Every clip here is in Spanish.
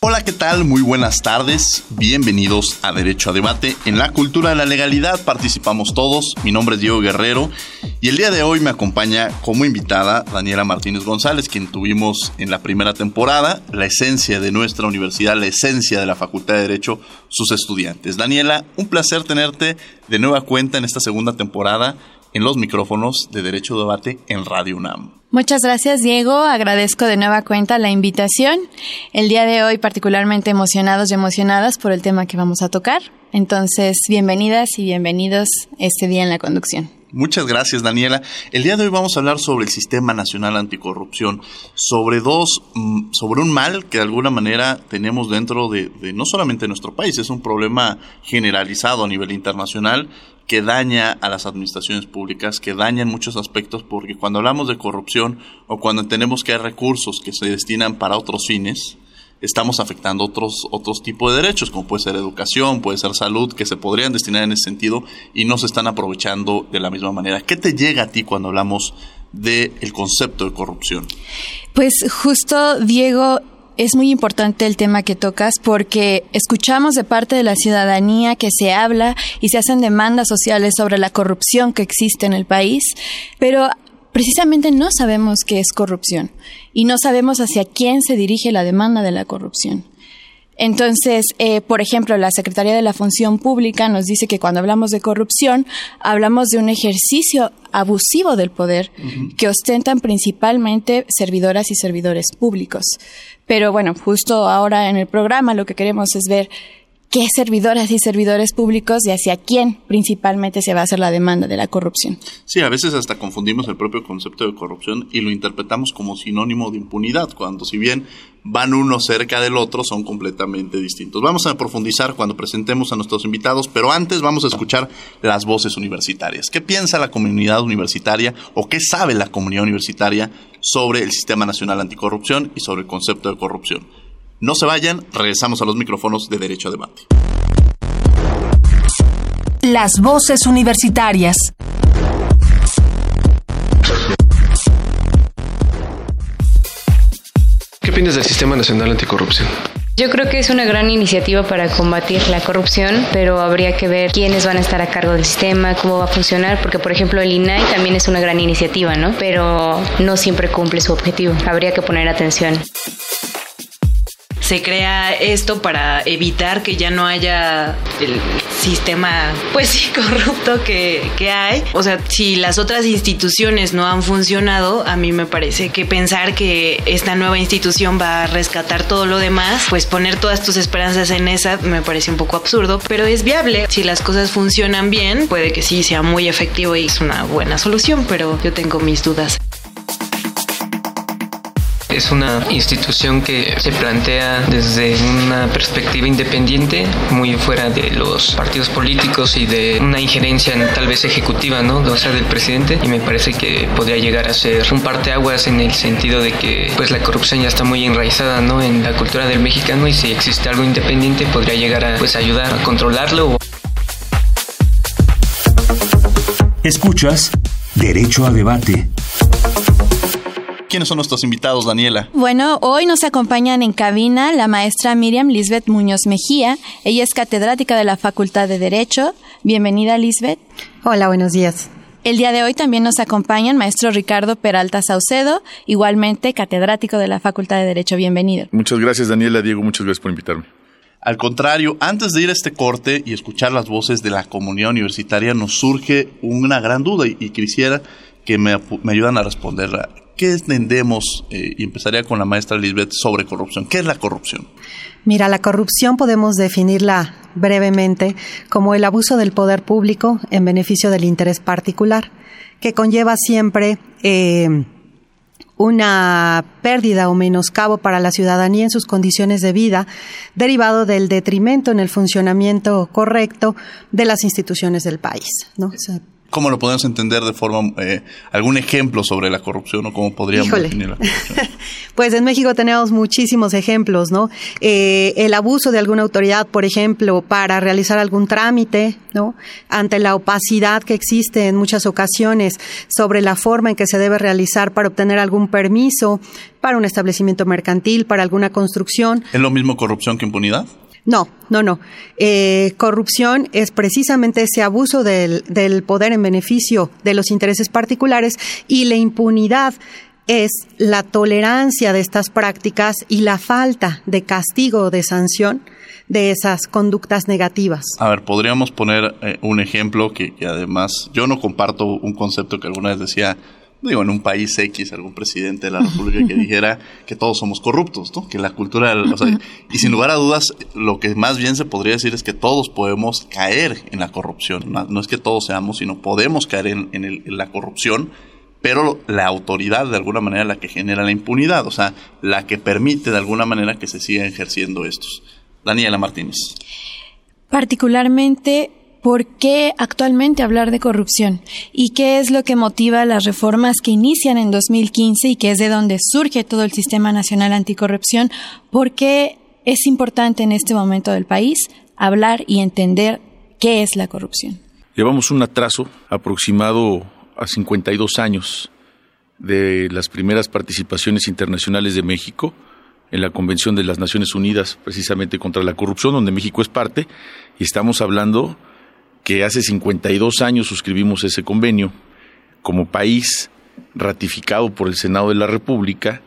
Hola, ¿qué tal? Muy buenas tardes. Bienvenidos a Derecho a Debate. En la cultura de la legalidad participamos todos. Mi nombre es Diego Guerrero y el día de hoy me acompaña como invitada Daniela Martínez González, quien tuvimos en la primera temporada, la esencia de nuestra universidad, la esencia de la Facultad de Derecho, sus estudiantes. Daniela, un placer tenerte de nueva cuenta en esta segunda temporada en los micrófonos de Derecho a Debate en Radio UNAM. Muchas gracias, Diego. Agradezco de nueva cuenta la invitación. El día de hoy particularmente emocionados y emocionadas por el tema que vamos a tocar. Entonces, bienvenidas y bienvenidos este día en la conducción. Muchas gracias, Daniela. El día de hoy vamos a hablar sobre el Sistema Nacional Anticorrupción, sobre dos, mm, sobre un mal que de alguna manera tenemos dentro de, de no solamente nuestro país, es un problema generalizado a nivel internacional que daña a las administraciones públicas, que daña en muchos aspectos, porque cuando hablamos de corrupción o cuando tenemos que hay recursos que se destinan para otros fines, estamos afectando otros, otros tipos de derechos, como puede ser educación, puede ser salud, que se podrían destinar en ese sentido y no se están aprovechando de la misma manera. ¿Qué te llega a ti cuando hablamos del concepto de corrupción? Pues justo, Diego, es muy importante el tema que tocas porque escuchamos de parte de la ciudadanía que se habla y se hacen demandas sociales sobre la corrupción que existe en el país, pero precisamente no sabemos qué es corrupción y no sabemos hacia quién se dirige la demanda de la corrupción. Entonces, eh, por ejemplo, la Secretaría de la Función Pública nos dice que cuando hablamos de corrupción, hablamos de un ejercicio abusivo del poder que ostentan principalmente servidoras y servidores públicos. Pero bueno, justo ahora en el programa lo que queremos es ver qué servidoras y servidores públicos y hacia quién principalmente se va a hacer la demanda de la corrupción. Sí, a veces hasta confundimos el propio concepto de corrupción y lo interpretamos como sinónimo de impunidad, cuando si bien van uno cerca del otro, son completamente distintos. Vamos a profundizar cuando presentemos a nuestros invitados, pero antes vamos a escuchar las voces universitarias. ¿Qué piensa la comunidad universitaria o qué sabe la comunidad universitaria sobre el Sistema Nacional Anticorrupción y sobre el concepto de corrupción? No se vayan, regresamos a los micrófonos de Derecho a Debate. Las voces universitarias. ¿Qué opinas del Sistema Nacional Anticorrupción? Yo creo que es una gran iniciativa para combatir la corrupción, pero habría que ver quiénes van a estar a cargo del sistema, cómo va a funcionar, porque por ejemplo el INAI también es una gran iniciativa, ¿no? Pero no siempre cumple su objetivo. Habría que poner atención se crea esto para evitar que ya no haya el sistema, pues sí, corrupto que, que hay. O sea, si las otras instituciones no han funcionado, a mí me parece que pensar que esta nueva institución va a rescatar todo lo demás, pues poner todas tus esperanzas en esa me parece un poco absurdo, pero es viable. Si las cosas funcionan bien, puede que sí sea muy efectivo y es una buena solución, pero yo tengo mis dudas. Es una institución que se plantea desde una perspectiva independiente, muy fuera de los partidos políticos y de una injerencia tal vez ejecutiva, ¿no? O sea, del presidente. Y me parece que podría llegar a ser un parteaguas en el sentido de que pues la corrupción ya está muy enraizada, ¿no? En la cultura del mexicano y si existe algo independiente podría llegar a pues ayudar a controlarlo. Escuchas Derecho a Debate. ¿Quiénes son nuestros invitados, Daniela? Bueno, hoy nos acompañan en cabina la maestra Miriam Lisbeth Muñoz Mejía. Ella es catedrática de la Facultad de Derecho. Bienvenida, Lisbeth. Hola, buenos días. El día de hoy también nos acompaña el maestro Ricardo Peralta Saucedo, igualmente catedrático de la Facultad de Derecho. Bienvenido. Muchas gracias, Daniela. Diego, muchas gracias por invitarme. Al contrario, antes de ir a este corte y escuchar las voces de la comunidad universitaria, nos surge una gran duda y, quisiera que me, me ayudan a responderla. ¿Qué entendemos, eh, y empezaría con la maestra Lisbeth, sobre corrupción? ¿Qué es la corrupción? Mira, la corrupción podemos definirla brevemente como el abuso del poder público en beneficio del interés particular, que conlleva siempre eh, una pérdida o menoscabo para la ciudadanía en sus condiciones de vida, derivado del detrimento en el funcionamiento correcto de las instituciones del país. ¿no? ¿Cómo lo podemos entender de forma, eh, algún ejemplo sobre la corrupción o cómo podríamos definir la corrupción? pues en México tenemos muchísimos ejemplos, ¿no? Eh, el abuso de alguna autoridad, por ejemplo, para realizar algún trámite, ¿no? Ante la opacidad que existe en muchas ocasiones sobre la forma en que se debe realizar para obtener algún permiso para un establecimiento mercantil, para alguna construcción. ¿Es lo mismo corrupción que impunidad? No, no, no. Eh, corrupción es precisamente ese abuso del, poder en beneficio de los intereses particulares y la impunidad es la tolerancia de estas prácticas y la falta de castigo o de sanción de esas conductas negativas. A ver, podríamos poner eh, un ejemplo que, además yo no comparto un concepto que alguna vez decía digo, en un país X, algún presidente de la República que dijera que todos somos corruptos, ¿no? Que la cultura, o sea, y sin lugar a dudas, lo que más bien se podría decir es que todos podemos caer en la corrupción. No, es que todos seamos, sino podemos caer en, en, la corrupción, pero la autoridad de alguna manera la que genera la impunidad, o sea, la que permite de alguna manera que se sigan ejerciendo estos. Daniela Martínez. Particularmente ¿Por qué actualmente hablar de corrupción? ¿Y qué es lo que motiva las reformas que inician en 2015 y que es de donde surge todo el Sistema Nacional Anticorrupción? ¿Por qué es importante en este momento del país hablar y entender qué es la corrupción? Llevamos un atraso aproximado a 52 años de las primeras participaciones internacionales de México en la Convención de las Naciones Unidas precisamente contra la corrupción, donde México es parte, y estamos hablando que hace 52 años suscribimos ese convenio como país ratificado por el Senado de la República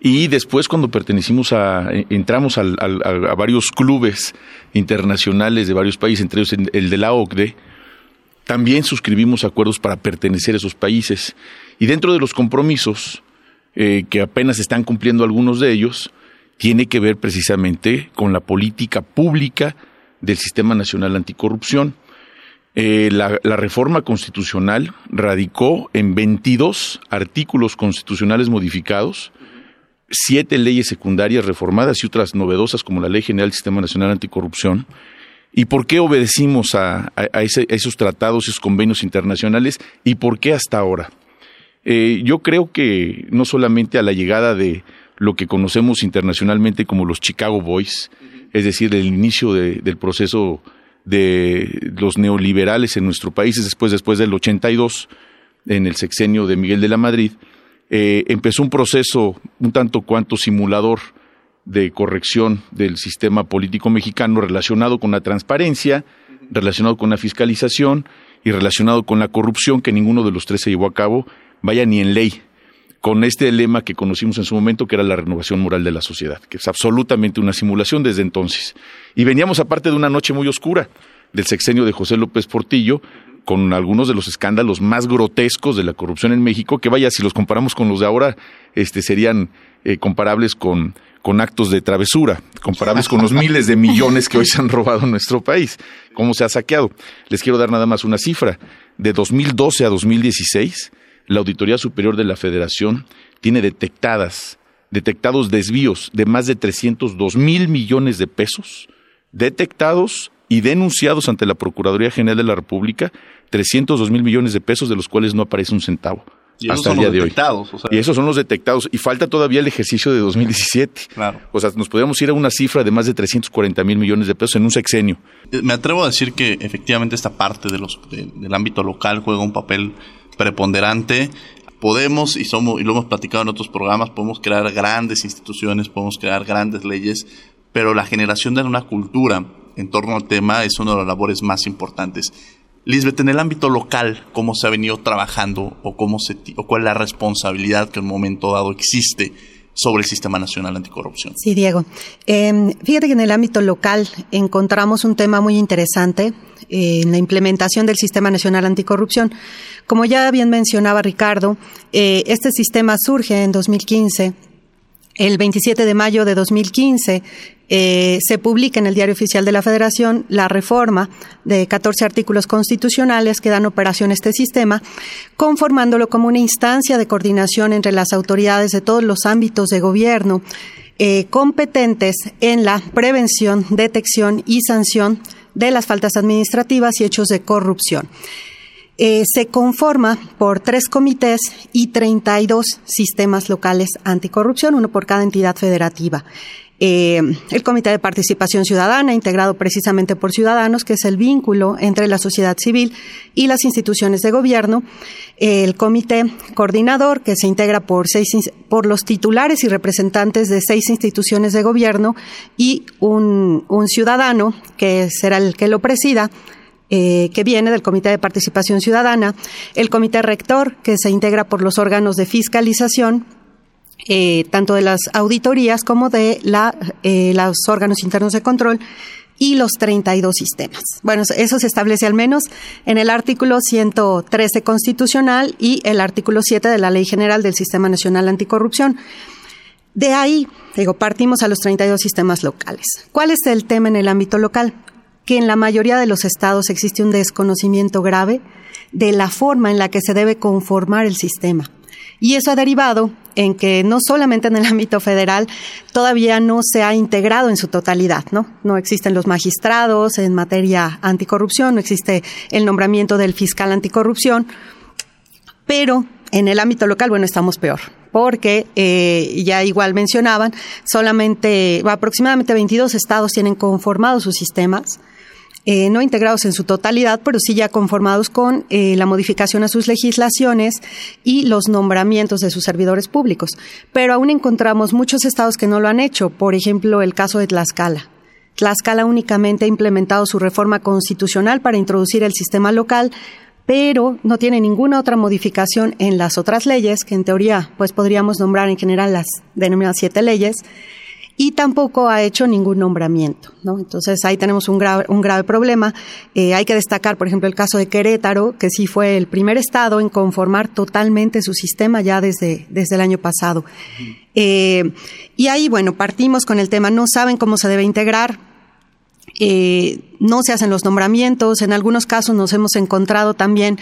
y después cuando pertenecimos a, entramos a, varios clubes internacionales de varios países, entre ellos el de la OCDE, también suscribimos acuerdos para pertenecer a esos países. Y dentro de los compromisos, eh, que apenas están cumpliendo algunos de ellos, tiene que ver precisamente con la política pública del Sistema Nacional Anticorrupción. Eh, la, reforma constitucional radicó en 22 artículos constitucionales modificados, siete leyes secundarias reformadas y otras novedosas como la Ley General del Sistema Nacional Anticorrupción. ¿Y por qué obedecimos a, esos tratados, esos convenios internacionales y por qué hasta ahora? Eh, yo creo que no solamente a la llegada de lo que conocemos internacionalmente como los Chicago Boys, es decir, el inicio del proceso de los neoliberales en nuestro país, después, después del 82, en el sexenio de Miguel de la Madrid, eh, empezó un proceso un tanto cuanto simulador de corrección del sistema político mexicano relacionado con la transparencia, relacionado con la fiscalización y relacionado con la corrupción, que ninguno de los tres se llevó a cabo, vaya ni en ley con este lema que conocimos en su momento, que era la renovación moral de la sociedad, que es absolutamente una simulación desde entonces. Y veníamos aparte de una noche muy oscura del sexenio de José López Portillo, con algunos de los escándalos más grotescos de la corrupción en México, que vaya, si los comparamos con los de ahora, este, serían eh, comparables con, con actos de travesura, comparables con los miles de millones que hoy se han robado en nuestro país, cómo se ha saqueado. Les quiero dar nada más una cifra. De 2012 a 2016, la Auditoría Superior de la Federación tiene detectadas, detectados desvíos de más de 302 mil millones de pesos, detectados y denunciados ante la Procuraduría General de la República, 302 mil millones de pesos de los cuales no aparece un centavo. hasta el día de hoy. Y esos son los detectados. Y falta todavía el ejercicio de 2017. Claro. O sea, nos podríamos ir a una cifra de más de 340 mil millones de pesos en un sexenio. Me atrevo a decir que efectivamente esta parte de los, del ámbito local juega un papel preponderante. podemos, y, somos, y lo hemos platicado en otros programas, podemos crear grandes instituciones, podemos crear grandes leyes, pero la generación de una cultura en torno al tema es una de las labores más importantes. Lisbeth, en el ámbito local, ¿cómo se ha venido trabajando o, cómo se, o cuál es la responsabilidad que en un momento dado existe sobre el Sistema Nacional Anticorrupción? Sí, Diego. Eh, fíjate que en el ámbito local encontramos un tema muy interesante eh, en la implementación del Sistema Nacional Anticorrupción. Como ya bien mencionaba Ricardo, eh, este sistema surge en 2015 el 27 de mayo de 2015 eh, se publica en el Diario Oficial de la Federación la reforma de 14 artículos constitucionales que dan operación a este sistema, conformándolo como una instancia de coordinación entre las autoridades de todos los ámbitos de gobierno eh, competentes en la prevención, detección y sanción de las faltas administrativas y hechos de corrupción. Eh, se conforma por tres comités y 32 sistemas locales anticorrupción, uno por cada entidad federativa. Eh, el Comité de Participación Ciudadana, integrado precisamente por ciudadanos, que es el vínculo entre la sociedad civil y las instituciones de gobierno. El Comité Coordinador, que se integra por, seis, por los titulares y representantes de seis instituciones de gobierno y un, un ciudadano, que será el que lo presida eh, que viene del Comité de Participación Ciudadana, el Comité Rector, que se integra por los órganos de fiscalización, eh, tanto de las auditorías como de eh, los órganos internos de control, y los 32 sistemas. Bueno, eso se establece al menos en el artículo 113 constitucional y el artículo 7 de la Ley General del Sistema Nacional Anticorrupción. De ahí, digo, partimos a los 32 sistemas locales. ¿Cuál es el tema en el ámbito local? que en la mayoría de los estados existe un desconocimiento grave de la forma en la que se debe conformar el sistema. Y eso ha derivado en que no solamente en el ámbito federal todavía no se ha integrado en su totalidad, ¿no? No existen los magistrados en materia anticorrupción, no existe el nombramiento del fiscal anticorrupción, pero en el ámbito local, bueno, estamos peor, porque eh, ya igual mencionaban, solamente aproximadamente 22 estados tienen conformados sus sistemas eh, no integrados en su totalidad, pero sí ya conformados con eh, la modificación a sus legislaciones y los nombramientos de sus servidores públicos. Pero aún encontramos muchos estados que no lo han hecho, por ejemplo, el caso de Tlaxcala. Tlaxcala únicamente ha implementado su reforma constitucional para introducir el sistema local, pero no tiene ninguna otra modificación en las otras leyes, que en teoría pues podríamos nombrar en general las denominadas siete leyes, y tampoco ha hecho ningún nombramiento. ¿no? Entonces ahí tenemos un grave, un grave problema. Eh, hay que destacar, por ejemplo, el caso de Querétaro, que sí fue el primer estado en conformar totalmente su sistema ya desde, desde el año pasado. Eh, y ahí, bueno, partimos con el tema, no saben cómo se debe integrar, eh, no se hacen los nombramientos. En algunos casos nos hemos encontrado también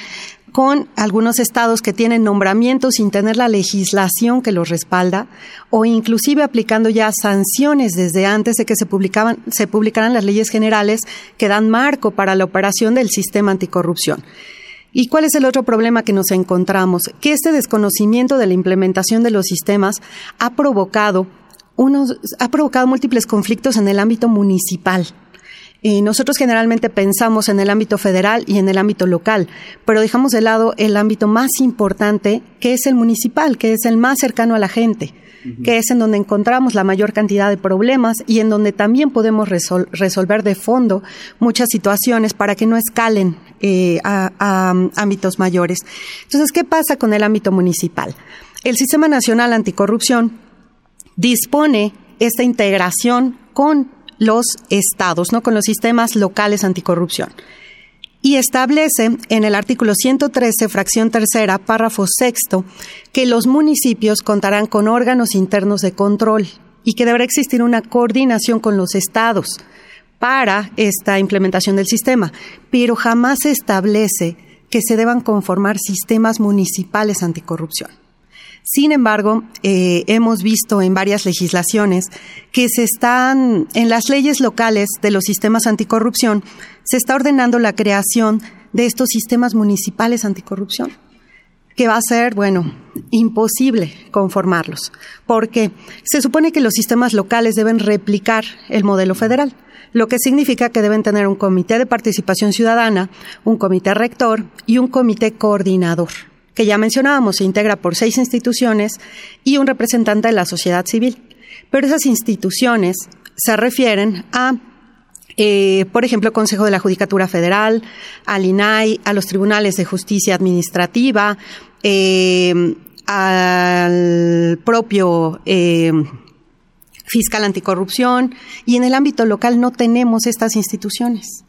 con algunos estados que tienen nombramientos sin tener la legislación que los respalda o inclusive aplicando ya sanciones desde antes de que se publicaban se publicaran las leyes generales que dan marco para la operación del sistema anticorrupción. ¿Y cuál es el otro problema que nos encontramos? Que este desconocimiento de la implementación de los sistemas ha provocado unos, ha provocado múltiples conflictos en el ámbito municipal y nosotros generalmente pensamos en el ámbito federal y en el ámbito local, pero dejamos de lado el ámbito más importante, que es el municipal, que es el más cercano a la gente, que es en donde encontramos la mayor cantidad de problemas y en donde también podemos resolver de fondo muchas situaciones para que no escalen eh, a, a ámbitos mayores. Entonces, ¿qué pasa con el ámbito municipal? El Sistema Nacional Anticorrupción dispone esta integración con los estados, ¿no? con los sistemas locales anticorrupción. Y establece en el artículo 113, fracción tercera, párrafo sexto, que los municipios contarán con órganos internos de control y que deberá existir una coordinación con los estados para esta implementación del sistema, pero jamás se establece que se deban conformar sistemas municipales anticorrupción. Sin embargo, eh, hemos visto en varias legislaciones que se están, en las leyes locales de los sistemas anticorrupción, se está ordenando la creación de estos sistemas municipales anticorrupción, que va a ser, bueno, imposible conformarlos, porque se supone que los sistemas locales deben replicar el modelo federal lo que significa que deben tener un comité de participación ciudadana, un comité rector y un comité coordinador que ya mencionábamos, se integra por seis instituciones y un representante de la sociedad civil. Pero esas instituciones se refieren a eh, por ejemplo, Consejo de la Judicatura Federal, al INAI, a los tribunales de justicia administrativa, eh, al propio eh, fiscal anticorrupción, y en el ámbito local no tenemos estas instituciones.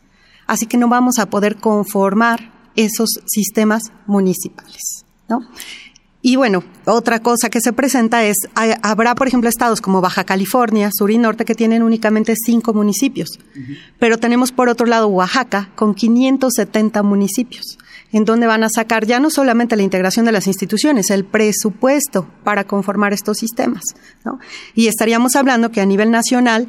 Así que no vamos a poder conformar esos sistemas municipales. ¿no? Y bueno, otra cosa que se presenta es, habrá, por ejemplo, estados como Baja California, Sur y Norte, que tienen únicamente cinco municipios. Pero tenemos, por otro lado, Oaxaca, con 570 municipios, en donde van a sacar ya no solamente la integración de las instituciones, el presupuesto para conformar estos sistemas. ¿no? Y estaríamos hablando que a nivel nacional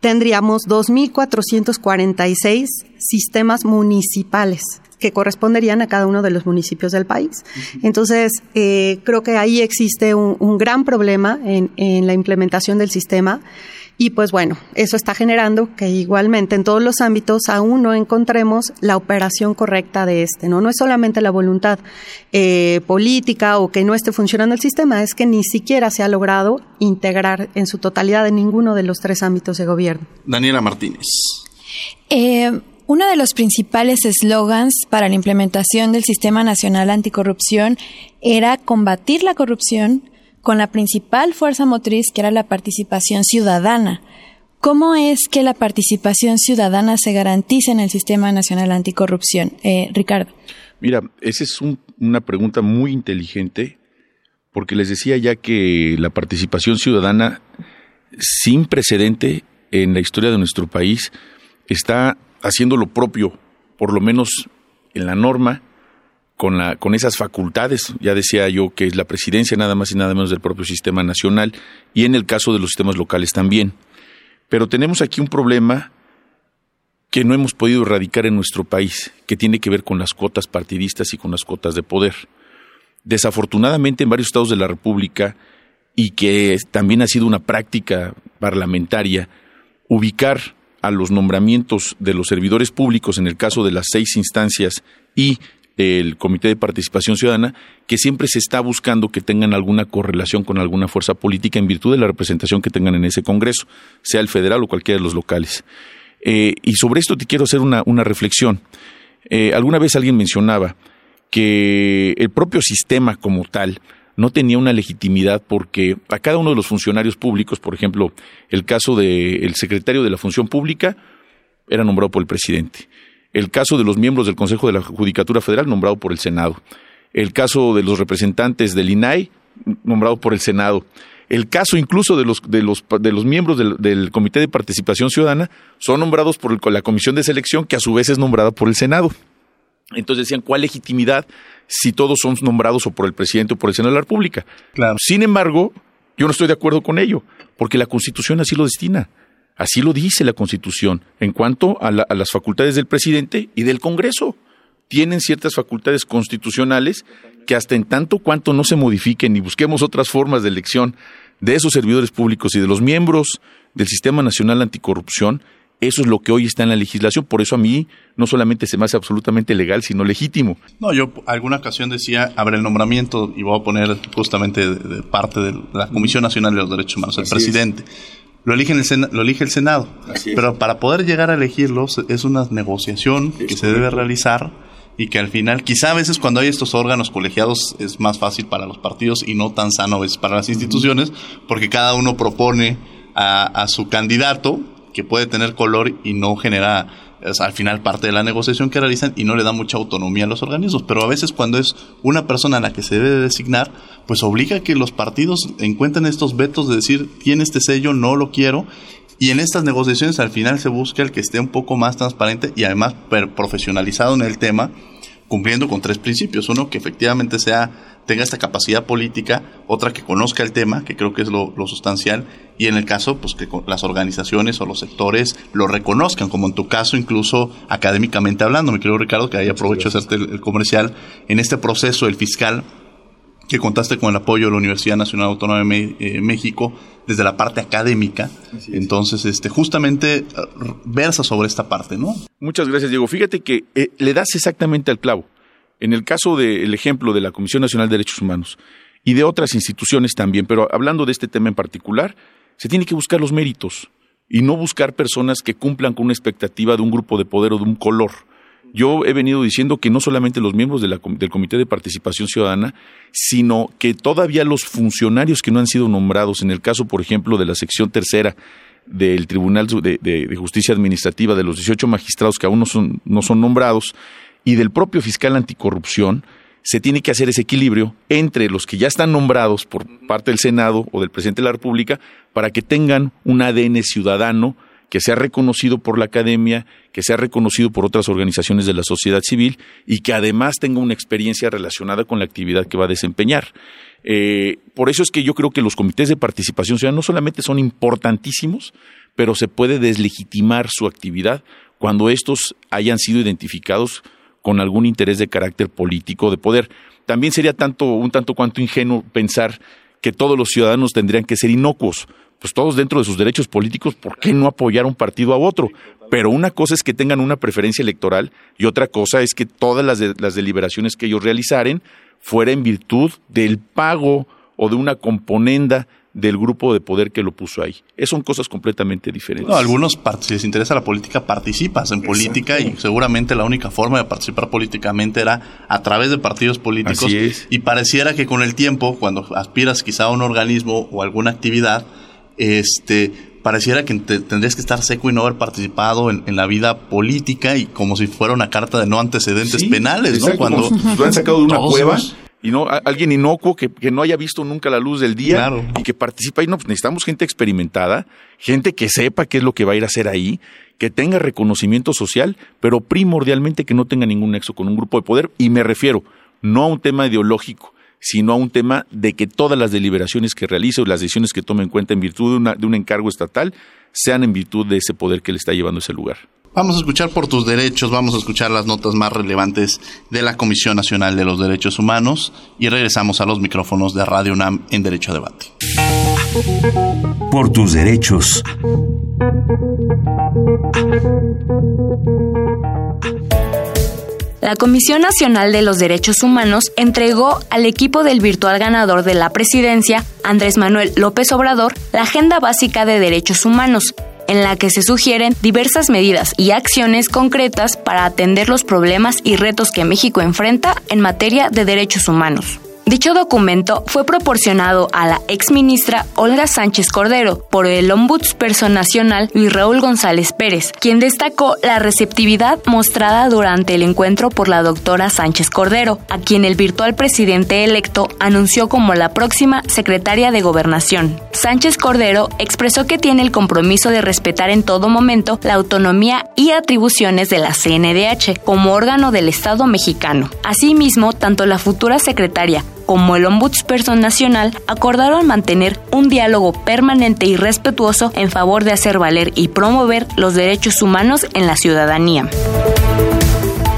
tendríamos 2.446 sistemas municipales que corresponderían a cada uno de los municipios del país. Entonces, eh, creo que ahí existe un, gran problema en, en la implementación del sistema. Y pues bueno, eso está generando que igualmente en todos los ámbitos aún no encontremos la operación correcta de este, ¿no? No es solamente la voluntad eh, política o que no esté funcionando el sistema, es que ni siquiera se ha logrado integrar en su totalidad en ninguno de los tres ámbitos de gobierno. Daniela Martínez. Eh, uno de los principales eslogans para la implementación del Sistema Nacional Anticorrupción era combatir la corrupción con la principal fuerza motriz que era la participación ciudadana. ¿Cómo es que la participación ciudadana se garantiza en el Sistema Nacional Anticorrupción? Eh, Ricardo. Mira, esa es una pregunta muy inteligente, porque les decía ya que la participación ciudadana, sin precedente en la historia de nuestro país, está haciendo lo propio, por lo menos en la norma, con, la, con esas facultades, ya decía yo que es la presidencia nada más y nada menos del propio sistema nacional, y en el caso de los sistemas locales también. Pero tenemos aquí un problema que no hemos podido erradicar en nuestro país, que tiene que ver con las cuotas partidistas y con las cuotas de poder. Desafortunadamente en varios estados de la República, y que también ha sido una práctica parlamentaria, ubicar a los nombramientos de los servidores públicos en el caso de las seis instancias y el Comité de Participación Ciudadana, que siempre se está buscando que tengan alguna correlación con alguna fuerza política en virtud de la representación que tengan en ese Congreso, sea el federal o cualquiera de los locales. Eh, y sobre esto te quiero hacer una, reflexión. Eh, alguna vez alguien mencionaba que el propio sistema como tal no tenía una legitimidad porque a cada uno de los funcionarios públicos, por ejemplo, el caso del secretario de la Función Pública era nombrado por el presidente. El caso de los miembros del Consejo de la Judicatura Federal nombrado por el Senado. El caso de los representantes del INAI nombrado por el Senado. El caso incluso de los, miembros del, Comité de Participación Ciudadana son nombrados por la Comisión de Selección, que a su vez es nombrada por el Senado. Entonces decían, ¿cuál legitimidad si todos son nombrados o por el presidente o por el Senado de la República? Claro. Sin embargo, yo no estoy de acuerdo con ello, porque la Constitución así lo destina. Así lo dice la Constitución en cuanto a, a las facultades del presidente y del Congreso. Tienen ciertas facultades constitucionales que hasta en tanto cuanto no se modifiquen y busquemos otras formas de elección de esos servidores públicos y de los miembros del Sistema Nacional Anticorrupción, eso es lo que hoy está en la legislación, por eso a mí no solamente se me hace absolutamente legal, sino legítimo. No, yo alguna ocasión decía, habrá el nombramiento, y voy a poner justamente de, parte de la Comisión Nacional de los Derechos Humanos, el presidente. Lo elige, el lo elige el Senado. Pero para poder llegar a elegirlos es una negociación que se debe realizar y que al final, quizá a veces cuando hay estos órganos colegiados es más fácil para los partidos y no tan sano a veces para las instituciones, porque cada uno propone a, a su candidato que puede tener color y no genera al final parte de la negociación que realizan y no le da mucha autonomía a los organismos. Pero a veces cuando es una persona a la que se debe designar, pues obliga a que los partidos encuentren estos vetos de decir, tiene este sello, no lo quiero. Y en estas negociaciones al final se busca el que esté un poco más transparente y además profesionalizado en el tema, cumpliendo con tres principios. Uno, que efectivamente sea tenga esta capacidad política, otra que conozca el tema, que creo que es lo, sustancial, y en el caso, pues que las organizaciones o los sectores lo reconozcan, como en tu caso, incluso académicamente hablando. Me quiero, Ricardo, que ahí aprovecho de hacerte el, comercial. En este proceso, el fiscal, que contaste con el apoyo de la Universidad Nacional Autónoma de eh, México desde la parte académica. Entonces, este, justamente eh, versa sobre esta parte, ¿no? Muchas gracias, Diego. Fíjate que eh, le das exactamente al clavo En el caso del ejemplo de la Comisión Nacional de Derechos Humanos y de otras instituciones también, pero hablando de este tema en particular, se tiene que buscar los méritos y no buscar personas que cumplan con una expectativa de un grupo de poder o de un color. Yo he venido diciendo que no solamente los miembros del Comité de Participación Ciudadana, sino que todavía los funcionarios que no han sido nombrados, en el caso, por ejemplo, de la sección tercera del Tribunal de, Justicia Administrativa, de los 18 magistrados que aún no son, no son nombrados, y del propio fiscal anticorrupción, se tiene que hacer ese equilibrio entre los que ya están nombrados por parte del Senado o del presidente de la República para que tengan un ADN ciudadano que sea reconocido por la academia, que sea reconocido por otras organizaciones de la sociedad civil y que además tenga una experiencia relacionada con la actividad que va a desempeñar. Eh, por eso es que yo creo que los comités de participación ciudadana no solamente son importantísimos, pero se puede deslegitimar su actividad cuando estos hayan sido identificados con algún interés de carácter político de poder. También sería tanto un tanto cuanto ingenuo pensar que todos los ciudadanos tendrían que ser inocuos pues todos dentro de sus derechos políticos, ¿por qué no apoyar un partido a otro? Pero una cosa es que tengan una preferencia electoral y otra cosa es que todas las, las deliberaciones que ellos realicaren fuera en virtud del pago o de una componenda del grupo de poder que lo puso ahí. Es son cosas completamente diferentes. No, algunos, si les interesa la política, participas en política y seguramente la única forma de participar políticamente era a través de partidos políticos. Y pareciera que con el tiempo, cuando aspiras quizá a un organismo o alguna actividad, este, pareciera que tendrías que estar seco y no haber participado en, la vida política y como si fuera una carta de no antecedentes penales, ¿no? Cuando lo han sacado de una cueva y no alguien inocuo que, no haya visto nunca la luz del día y que participa y no, pues necesitamos gente experimentada, gente que sepa qué es lo que va a ir a hacer ahí, que tenga reconocimiento social, pero primordialmente que no tenga ningún nexo con un grupo de poder y me refiero no a un tema ideológico, sino a un tema de que todas las deliberaciones que realice o las decisiones que tome en cuenta en virtud de, un encargo estatal sean en virtud de ese poder que le está llevando a ese lugar. Vamos a escuchar por tus derechos, vamos a escuchar las notas más relevantes de la Comisión Nacional de los Derechos Humanos y regresamos a los micrófonos de Radio UNAM en Derecho a Debate. Por tus derechos. la Comisión Nacional de los Derechos Humanos entregó al equipo del virtual ganador de la presidencia, Andrés Manuel López Obrador, la Agenda Básica de Derechos Humanos, en la que se sugieren diversas medidas y acciones concretas para atender los problemas y retos que México enfrenta en materia de derechos humanos. Dicho documento fue proporcionado a la exministra Olga Sánchez Cordero por el Ombudsperson Nacional Luis Raúl González Pérez, quien destacó la receptividad mostrada durante el encuentro por la doctora Sánchez Cordero, a quien el virtual presidente electo anunció como la próxima secretaria de Gobernación. Sánchez Cordero expresó que tiene el compromiso de respetar en todo momento la autonomía y atribuciones de la CNDH como órgano del Estado mexicano. Asimismo, tanto la futura secretaria como el Ombudsperson Nacional acordaron mantener un diálogo permanente y respetuoso en favor de hacer valer y promover los derechos humanos en la ciudadanía.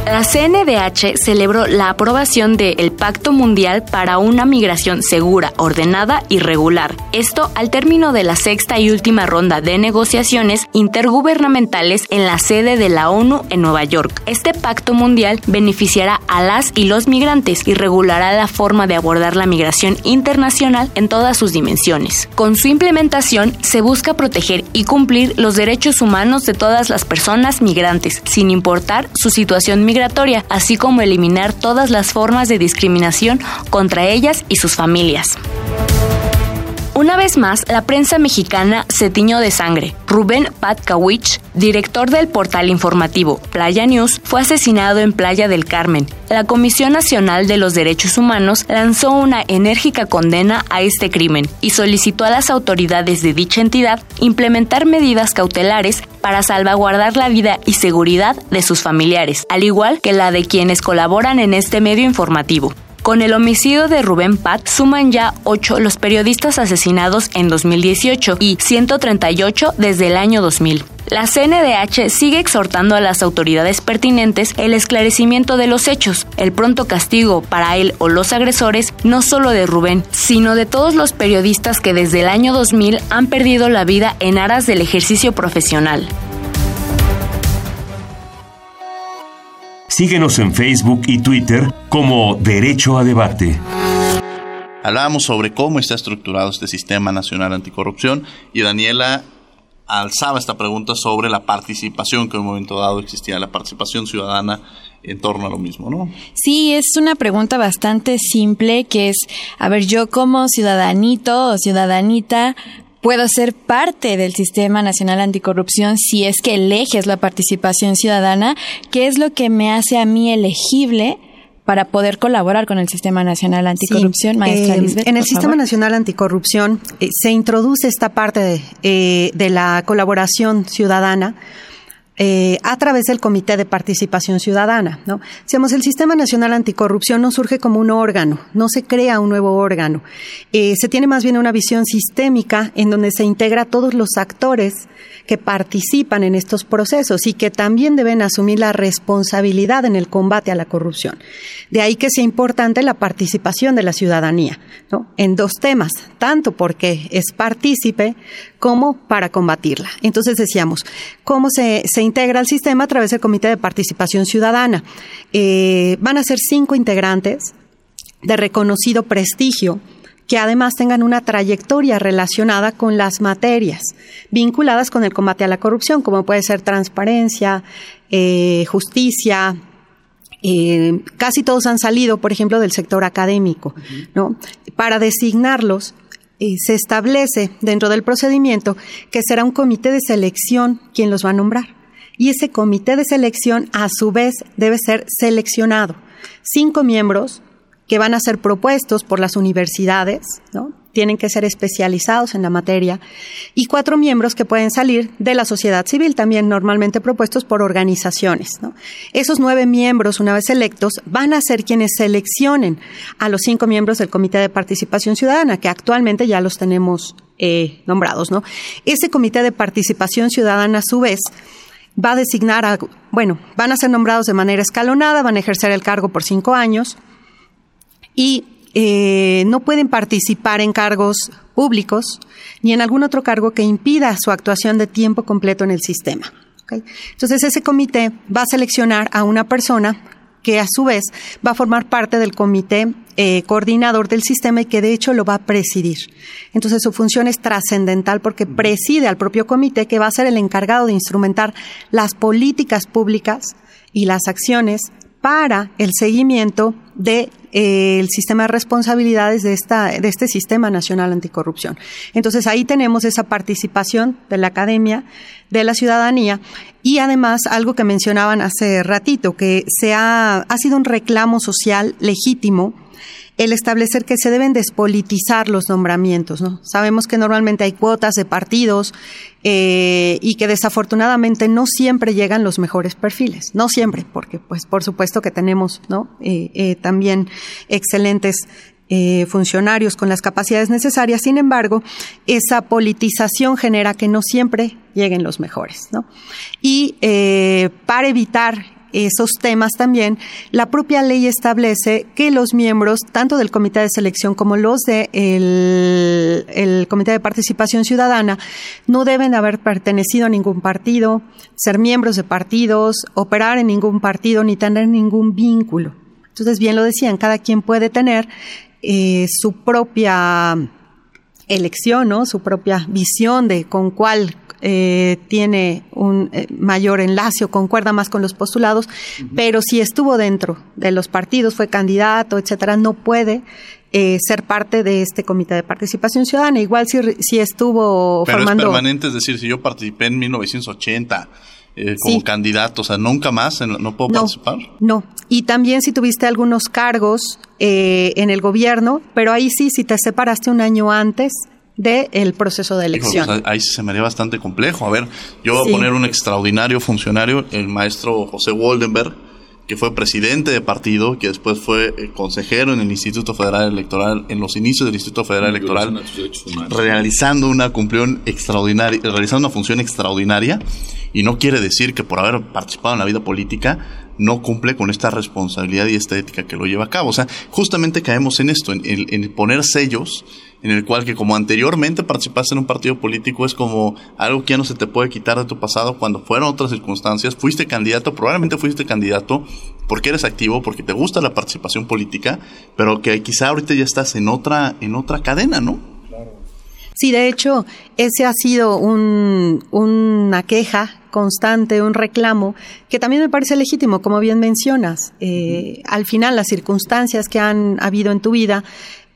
La CNDH celebró la aprobación del Pacto Mundial para una migración segura, ordenada y regular. Esto al término de la sexta y última ronda de negociaciones intergubernamentales en la sede de la ONU en Nueva York. Este pacto mundial beneficiará a las y los migrantes y regulará la forma de abordar la migración internacional en todas sus dimensiones. Con su implementación se busca proteger y cumplir los derechos humanos de todas las personas migrantes, sin importar su situación migratoria así como eliminar todas las formas de discriminación contra ellas y sus familias. Una vez más, la prensa mexicana se tiñó de sangre. Rubén Patkawich, director del portal informativo Playa News, fue asesinado en Playa del Carmen. La Comisión Nacional de los Derechos Humanos lanzó una enérgica condena a este crimen y solicitó a las autoridades de dicha entidad implementar medidas cautelares para salvaguardar la vida y seguridad de sus familiares, al igual que la de quienes colaboran en este medio informativo. Con el homicidio de Rubén Pat, suman ya 8 los periodistas asesinados en 2018 y 138 desde el año 2000. La CNDH sigue exhortando a las autoridades pertinentes el esclarecimiento de los hechos, el pronto castigo para él o los agresores, no solo de Rubén, sino de todos los periodistas que desde el año 2000 han perdido la vida en aras del ejercicio profesional. Síguenos en Facebook y Twitter como Derecho a Debate. Hablábamos sobre cómo está estructurado este sistema nacional anticorrupción y Daniela alzaba esta pregunta sobre la participación que en un momento dado existía, la participación ciudadana en torno a lo mismo, ¿no? Sí, es una pregunta bastante simple que es, a ver, yo como ciudadanito o ciudadanita puedo ser parte del Sistema Nacional Anticorrupción si es que el eje es la participación ciudadana, ¿qué es lo que me hace a mí elegible? para poder colaborar con el Sistema Nacional Anticorrupción, maestra eh, En el Sistema Nacional Anticorrupción eh, se introduce esta parte de, eh, de la colaboración ciudadana eh, a través del Comité de Participación Ciudadana. ¿no? Digamos, el Sistema Nacional Anticorrupción no surge como un órgano, no se crea un nuevo órgano. Eh, se tiene más bien una visión sistémica en donde se integra todos los actores que participan en estos procesos y que también deben asumir la responsabilidad en el combate a la corrupción. De ahí que sea importante la participación de la ciudadanía ¿no? en dos temas, tanto porque es partícipe como para combatirla. Entonces decíamos, ¿cómo se, se integra el sistema a través del Comité de Participación Ciudadana? Eh, van a ser cinco integrantes de reconocido prestigio que además tengan una trayectoria relacionada con las materias vinculadas con el combate a la corrupción, como puede ser transparencia, eh, justicia. Eh, casi todos han salido, por ejemplo, del sector académico, ¿no? Para designarlos eh, se establece dentro del procedimiento que será un comité de selección quien los va a nombrar. Y ese comité de selección, a su vez, debe ser seleccionado. Cinco miembros que van a ser propuestos por las universidades, ¿no? tienen que ser especializados en la materia, y cuatro miembros que pueden salir de la sociedad civil, también normalmente propuestos por organizaciones. Esos nueve miembros, una vez electos, van a ser quienes seleccionen a los cinco miembros del Comité de Participación Ciudadana, que actualmente ya los tenemos eh, nombrados. ¿no? Ese Comité de Participación Ciudadana, a su vez, va a designar a, bueno, van a ser nombrados de manera escalonada, van a ejercer el cargo por cinco años, y eh, no pueden participar en cargos públicos ni en algún otro cargo que impida su actuación de tiempo completo en el sistema. Entonces ese comité va a seleccionar a una persona que a su vez va a formar parte del comité eh, coordinador del sistema y que de hecho lo va a presidir. Entonces su función es trascendental porque preside al propio comité que va a ser el encargado de instrumentar las políticas públicas y las acciones para el seguimiento de, eh, sistema de responsabilidades de, esta, de este sistema nacional anticorrupción. Entonces ahí tenemos esa participación de la academia, de la ciudadanía y además algo que mencionaban hace ratito, que se ha, ha sido un reclamo social legítimo el establecer que se deben despolitizar los nombramientos. ¿no? Sabemos que normalmente hay cuotas de partidos eh, y que desafortunadamente no siempre llegan los mejores perfiles. No siempre, porque pues por supuesto que tenemos ¿no? Eh, eh, también excelentes funcionarios con las capacidades necesarias. Sin embargo, esa politización genera que no siempre lleguen los mejores. ¿no? Y para evitar esos temas también, la propia ley establece que los miembros, tanto del Comité de Selección como los del de Comité de Participación Ciudadana, no deben haber pertenecido a ningún partido, ser miembros de partidos, operar en ningún partido, ni tener ningún vínculo. Entonces, bien lo decían, cada quien puede tener eh, su propia elección, ¿no? su propia visión de con cuál eh, tiene un eh, mayor enlace o concuerda más con los postulados, pero si estuvo dentro de los partidos, fue candidato, etcétera, no puede eh, ser parte de este comité de participación ciudadana. Igual si, si estuvo pero formando. Es permanente, es decir, si yo participé en 1980 como candidato, o sea, nunca más no puedo participar. No, y también si tuviste algunos cargos en el gobierno, pero ahí sí, si te separaste un año antes, del proceso de elección. Pues, ahí se me haría bastante complejo. A ver, yo voy a poner un extraordinario funcionario, el maestro José Woldenberg, que fue presidente de partido, que después fue eh, consejero en el Instituto Federal Electoral, en los inicios del Instituto Federal Electoral, realizando una cumplión extraordinaria, realizando una función extraordinaria, y no quiere decir que por haber participado en la vida política no cumple con esta responsabilidad y esta ética que lo lleva a cabo. O sea, justamente caemos en esto, en, en poner sellos en el cual que como anteriormente participaste en un partido político es como algo que ya no se te puede quitar de tu pasado cuando fueron otras circunstancias, fuiste candidato, probablemente fuiste candidato porque eres activo, porque te gusta la participación política, pero que quizá ahorita ya estás en otra, en otra cadena, ¿no? Sí, de hecho, ese ha sido un, una queja constante, un reclamo, que también me parece legítimo, como bien mencionas. Eh, al final, las circunstancias que han habido en tu vida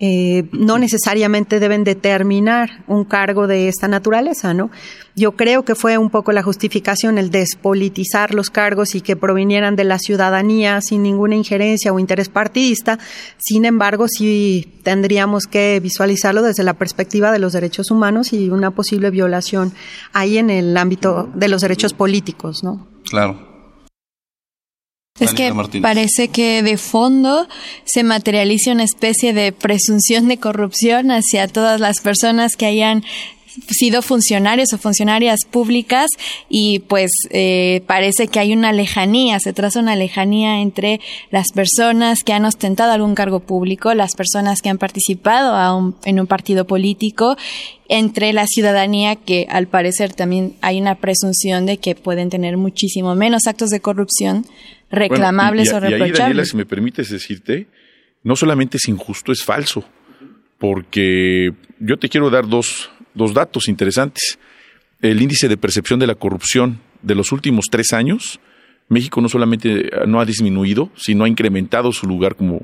eh, no necesariamente deben determinar un cargo de esta naturaleza, ¿no? Yo creo que fue un poco la justificación el despolitizar los cargos y que provinieran de la ciudadanía sin ninguna injerencia o interés partidista. Sin embargo, sí tendríamos que visualizarlo desde la perspectiva de los derechos humanos y una posible violación ahí en el ámbito de los derechos políticos, ¿no? Claro. Es que parece que de fondo se materializa una especie de presunción de corrupción hacia todas las personas que hayan sido funcionarios o funcionarias públicas y pues eh, parece que hay una lejanía, se traza una lejanía entre las personas que han ostentado algún cargo público, las personas que han participado en un partido político, entre la ciudadanía que al parecer también hay una presunción de que pueden tener muchísimo menos actos de corrupción reclamables o reprochables. Y ahí, Daniela, si me permites decirte, no solamente es injusto, es falso. Porque yo te quiero dar dos, dos datos interesantes. El índice de percepción de la corrupción de los últimos tres años, México no solamente no ha disminuido, sino ha incrementado su lugar como,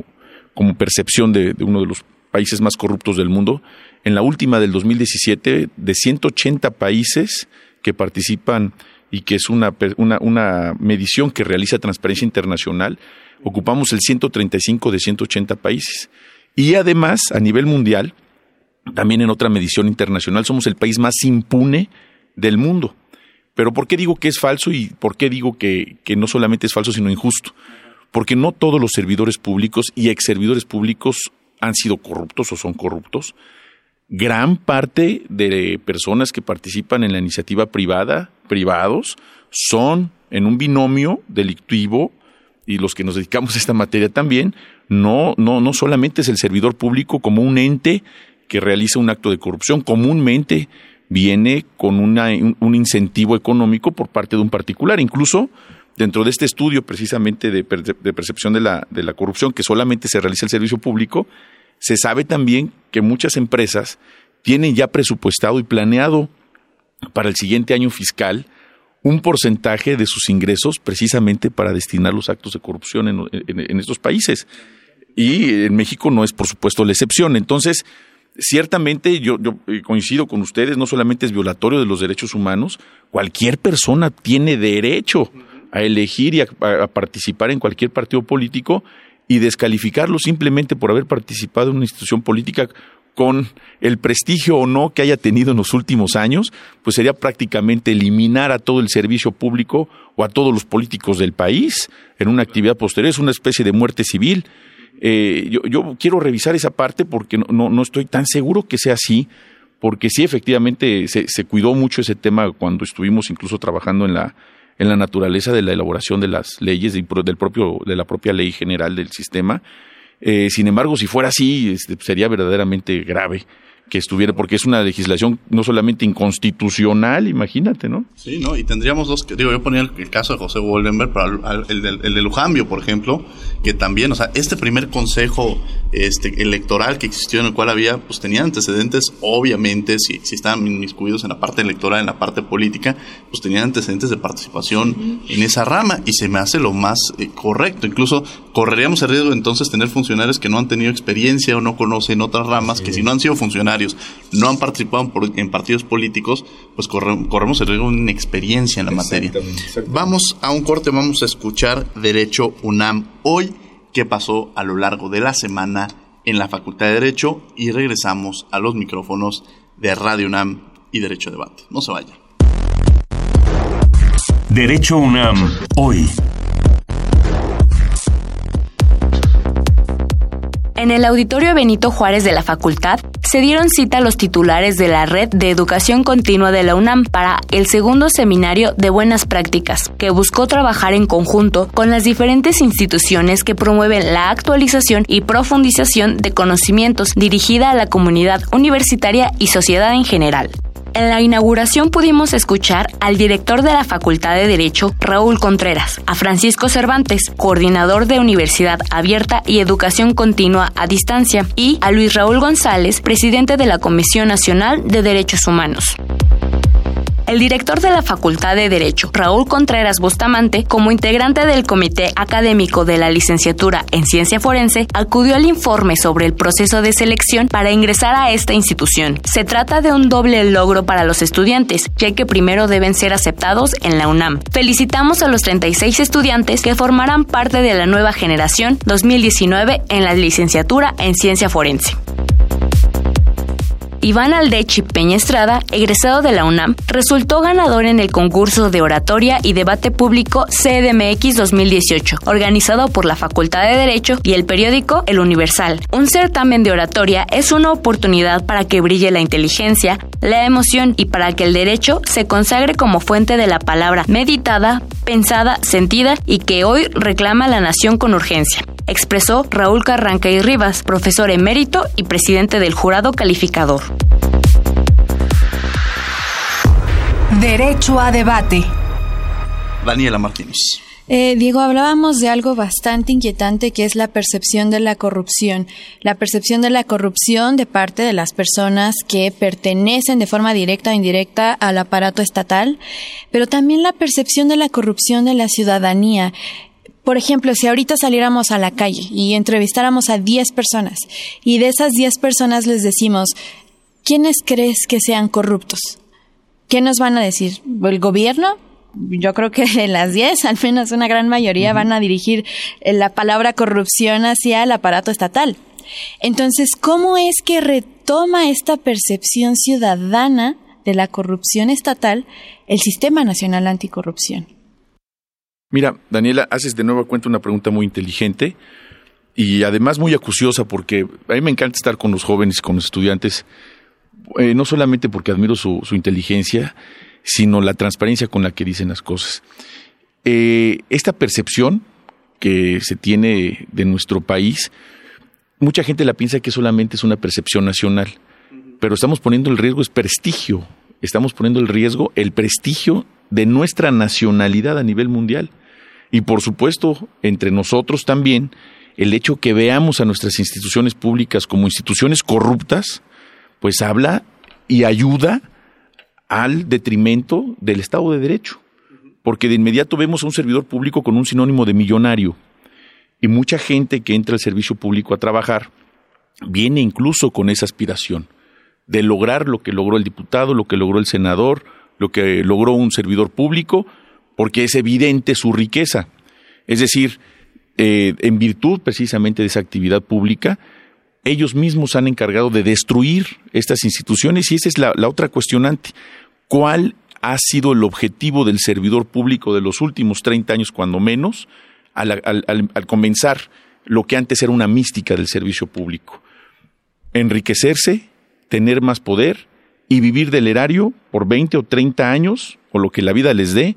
como percepción de, de uno de los países más corruptos del mundo. En la última del 2017, de 180 países que participan y que es una, una, medición que realiza Transparencia Internacional, ocupamos el 135 de 180 países. Y además, a nivel mundial, también en otra medición internacional, somos el país más impune del mundo. Pero ¿por qué digo que es falso y por qué digo que, que no solamente es falso, sino injusto? Porque no todos los servidores públicos y ex servidores públicos han sido corruptos o son corruptos. Gran parte de personas que participan en la iniciativa privada privados son en un binomio delictivo y los que nos dedicamos a esta materia también, no, no, no solamente es el servidor público como un ente que realiza un acto de corrupción, comúnmente viene con una, un incentivo económico por parte de un particular. Incluso dentro de este estudio precisamente de, percepción de la, de la corrupción que solamente se realiza el servicio público, se sabe también que muchas empresas tienen ya presupuestado y planeado para el siguiente año fiscal un porcentaje de sus ingresos precisamente para destinar los actos de corrupción en, estos países. Y en México no es, por supuesto, la excepción. Entonces, ciertamente yo, eh, coincido con ustedes, no solamente es violatorio de los derechos humanos, cualquier persona tiene derecho a elegir y a, participar en cualquier partido político y descalificarlo simplemente por haber participado en una institución política con el prestigio o no que haya tenido en los últimos años, pues sería prácticamente eliminar a todo el servicio público o a todos los políticos del país en una actividad posterior. Es una especie de muerte civil. Eh, yo, quiero revisar esa parte porque no, no, estoy tan seguro que sea así, porque sí, efectivamente, se, se, cuidó mucho ese tema cuando estuvimos incluso trabajando en la, en la naturaleza de la elaboración de las leyes, del propio, de la propia ley general del sistema eh, sin embargo, si fuera así, este, sería verdaderamente grave que estuviera, porque es una legislación no solamente inconstitucional, imagínate, ¿no? Sí, ¿no? Y tendríamos dos, digo, yo ponía el, caso de José Woldenberg, pero el, el, de Lujambio, por ejemplo, que también, o sea, este primer consejo este, electoral que existió en el cual había, pues tenía antecedentes, obviamente, si, si estaban inmiscuidos en la parte electoral, en la parte política, pues tenían antecedentes de participación en esa rama, y se me hace lo más eh, correcto. Incluso correríamos el riesgo entonces tener funcionarios que no han tenido experiencia o no conocen otras ramas, que si no han sido funcionarios, no han participado en partidos políticos, pues corremos el riesgo de una experiencia en la materia. Vamos a un corte, vamos a escuchar Derecho UNAM hoy, qué pasó a lo largo de la semana en la Facultad de Derecho y regresamos a los micrófonos de Radio UNAM y Derecho Debate. No se vayan. Derecho UNAM hoy. En el auditorio Benito Juárez de la facultad se dieron cita a los titulares de la Red de Educación Continua de la UNAM para el segundo seminario de buenas prácticas, que buscó trabajar en conjunto con las diferentes instituciones que promueven la actualización y profundización de conocimientos dirigida a la comunidad universitaria y sociedad en general. En la inauguración pudimos escuchar al director de la Facultad de Derecho, Raúl Contreras, a Francisco Cervantes, coordinador de Universidad Abierta y Educación Continua a Distancia, y a Luis Raúl González, presidente de la Comisión Nacional de Derechos Humanos. El director de la Facultad de Derecho, Raúl Contreras Bustamante, como integrante del Comité Académico de la Licenciatura en Ciencia Forense, acudió al informe sobre el proceso de selección para ingresar a esta institución. Se trata de un doble logro para los estudiantes, ya que primero deben ser aceptados en la UNAM. Felicitamos a los 36 estudiantes que formarán parte de la nueva generación 2019 en la licenciatura en Ciencia Forense. Iván Aldechi Peña Estrada, egresado de la UNAM, resultó ganador en el concurso de oratoria y debate público CDMX 2018, organizado por la Facultad de Derecho y el periódico El Universal. Un certamen de oratoria es una oportunidad para que brille la inteligencia, la emoción y para que el derecho se consagre como fuente de la palabra meditada, pensada, sentida y que hoy reclama la nación con urgencia expresó Raúl Carranca y Rivas, profesor emérito y presidente del jurado calificador. Derecho a debate. Daniela Martínez. Eh, Diego, hablábamos de algo bastante inquietante que es la percepción de la corrupción. La percepción de la corrupción de parte de las personas que pertenecen de forma directa o indirecta al aparato estatal, pero también la percepción de la corrupción de la ciudadanía. Por ejemplo, si ahorita saliéramos a la calle y entrevistáramos a 10 personas y de esas 10 personas les decimos, ¿quiénes crees que sean corruptos? ¿Qué nos van a decir? ¿El gobierno? Yo creo que de las 10, al menos una gran mayoría van a dirigir eh, la palabra corrupción hacia el aparato estatal. Entonces, ¿cómo es que retoma esta percepción ciudadana de la corrupción estatal el Sistema Nacional Anticorrupción? Mira, Daniela, haces de nuevo cuenta una pregunta muy inteligente y además muy acuciosa porque a mí me encanta estar con los jóvenes, con los estudiantes, eh, no solamente porque admiro su, inteligencia, sino la transparencia con la que dicen las cosas. Eh, esta percepción que se tiene de nuestro país, mucha gente la piensa que solamente es una percepción nacional, pero estamos poniendo el riesgo, es prestigio, estamos poniendo el riesgo, el prestigio de nuestra nacionalidad a nivel mundial. Y por supuesto, entre nosotros también, el hecho que veamos a nuestras instituciones públicas como instituciones corruptas, pues habla y ayuda al detrimento del Estado de Derecho. Porque de inmediato vemos a un servidor público con un sinónimo de millonario. Y mucha gente que entra al servicio público a trabajar viene incluso con esa aspiración de lograr lo que logró el diputado, lo que logró el senador, lo que logró un servidor público, porque es evidente su riqueza. Es decir, eh, en virtud precisamente de esa actividad pública, ellos mismos han encargado de destruir estas instituciones y esa es la, otra cuestionante. ¿Cuál ha sido el objetivo del servidor público de los últimos 30 años, cuando menos, al, al comenzar lo que antes era una mística del servicio público? Enriquecerse, tener más poder y vivir del erario por 20 o 30 años, o lo que la vida les dé,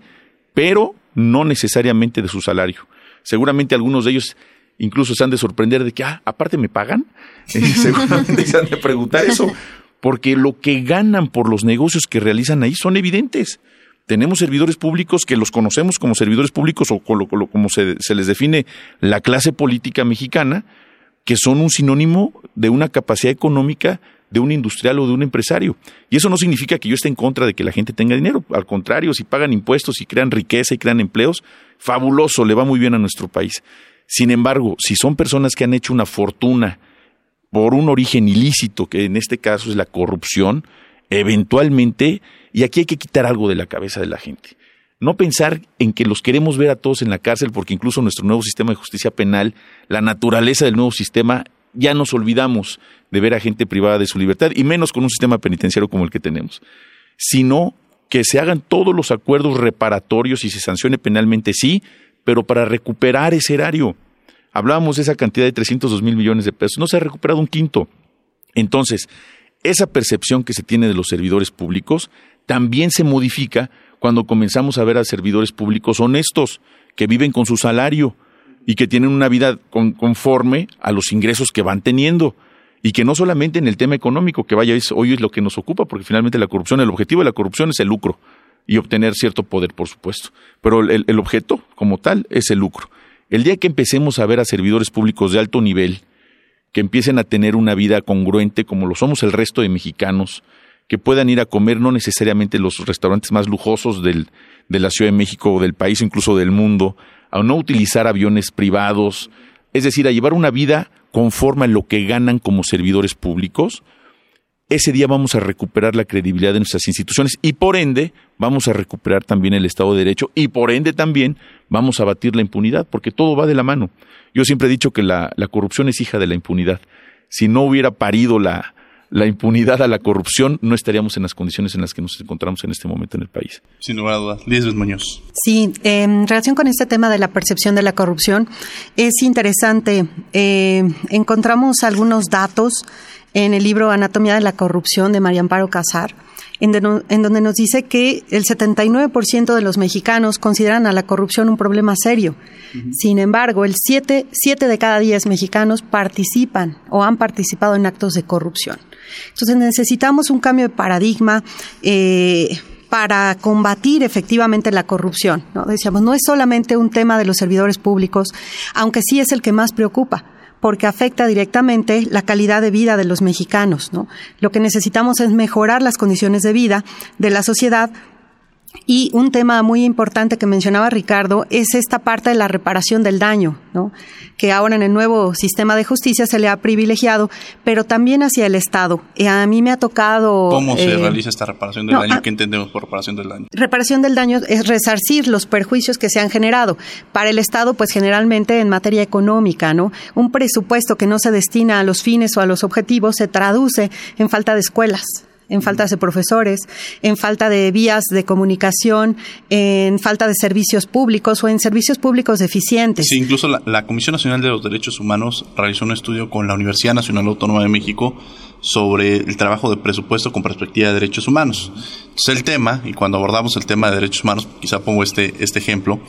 pero no necesariamente de su salario. Seguramente algunos de ellos incluso se han de sorprender de que, ah, aparte me pagan. seguramente se han de preguntar eso, porque lo que ganan por los negocios que realizan ahí son evidentes. Tenemos servidores públicos que los conocemos como servidores públicos o como se, se les define la clase política mexicana, que son un sinónimo de una capacidad económica de un industrial o de un empresario. Y eso no significa que yo esté en contra de que la gente tenga dinero. Al contrario, si pagan impuestos y crean riqueza y crean empleos, fabuloso, le va muy bien a nuestro país. Sin embargo, si son personas que han hecho una fortuna por un origen ilícito, que en este caso es la corrupción, eventualmente, y aquí hay que quitar algo de la cabeza de la gente. No pensar en que los queremos ver a todos en la cárcel porque incluso nuestro nuevo sistema de justicia penal, la naturaleza del nuevo sistema ya nos olvidamos de ver a gente privada de su libertad, y menos con un sistema penitenciario como el que tenemos, sino que se hagan todos los acuerdos reparatorios y se sancione penalmente, sí, pero para recuperar ese erario. Hablábamos de esa cantidad de 302 mil millones de pesos, no se ha recuperado un quinto. Entonces, esa percepción que se tiene de los servidores públicos también se modifica cuando comenzamos a ver a servidores públicos honestos, que viven con su salario y que tienen una vida conforme a los ingresos que van teniendo. Y que no solamente en el tema económico, que vaya, hoy es lo que nos ocupa, porque finalmente la corrupción, el objetivo de la corrupción es el lucro y obtener cierto poder, por supuesto. Pero el, el objeto, como tal, es el lucro. El día que empecemos a ver a servidores públicos de alto nivel, que empiecen a tener una vida congruente como lo somos el resto de mexicanos, que puedan ir a comer no necesariamente los restaurantes más lujosos del, de la Ciudad de México o del país, incluso del mundo, a no utilizar aviones privados, es decir, a llevar una vida conforme a lo que ganan como servidores públicos, ese día vamos a recuperar la credibilidad de nuestras instituciones y por ende vamos a recuperar también el Estado de Derecho y por ende también vamos a batir la impunidad, porque todo va de la mano. Yo siempre he dicho que la, la corrupción es hija de la impunidad. Si no hubiera parido la, la impunidad a la corrupción, no estaríamos en las condiciones en las que nos encontramos en este momento en el país. Sin lugar a dudas. Muñoz. Sí, en relación con este tema de la percepción de la corrupción, es interesante. Eh, encontramos algunos datos en el libro Anatomía de la Corrupción de María Amparo Casar, en, donde nos dice que el 79% de los mexicanos consideran a la corrupción un problema serio. Sin embargo, el 7, de cada 10 mexicanos participan o han participado en actos de corrupción. Entonces necesitamos un cambio de paradigma. Eh, para combatir efectivamente la corrupción. ¿no? Decíamos, no es solamente un tema de los servidores públicos, aunque sí es el que más preocupa porque afecta directamente la calidad de vida de los mexicanos. ¿no? Lo que necesitamos es mejorar las condiciones de vida de la sociedad y un tema muy importante que mencionaba Ricardo es esta parte de la reparación del daño, ¿no? que ahora en el nuevo sistema de justicia se le ha privilegiado, pero también hacia el Estado. Y a mí me ha tocado... ¿Cómo se eh, realiza esta reparación del daño? Ah, ¿Qué entendemos por reparación del daño? Reparación del daño es resarcir los perjuicios que se han generado. Para el Estado, pues generalmente en materia económica, ¿no? Un presupuesto que no se destina a los fines o a los objetivos se traduce en falta de escuelas en falta de profesores, en falta de vías de comunicación, en falta de servicios públicos o en servicios públicos deficientes. Sí, incluso la, Comisión Nacional de los Derechos Humanos realizó un estudio con la Universidad Nacional Autónoma de México sobre el trabajo de presupuesto con perspectiva de derechos humanos. Entonces el tema, y cuando abordamos el tema de derechos humanos, quizá pongo este, este ejemplo,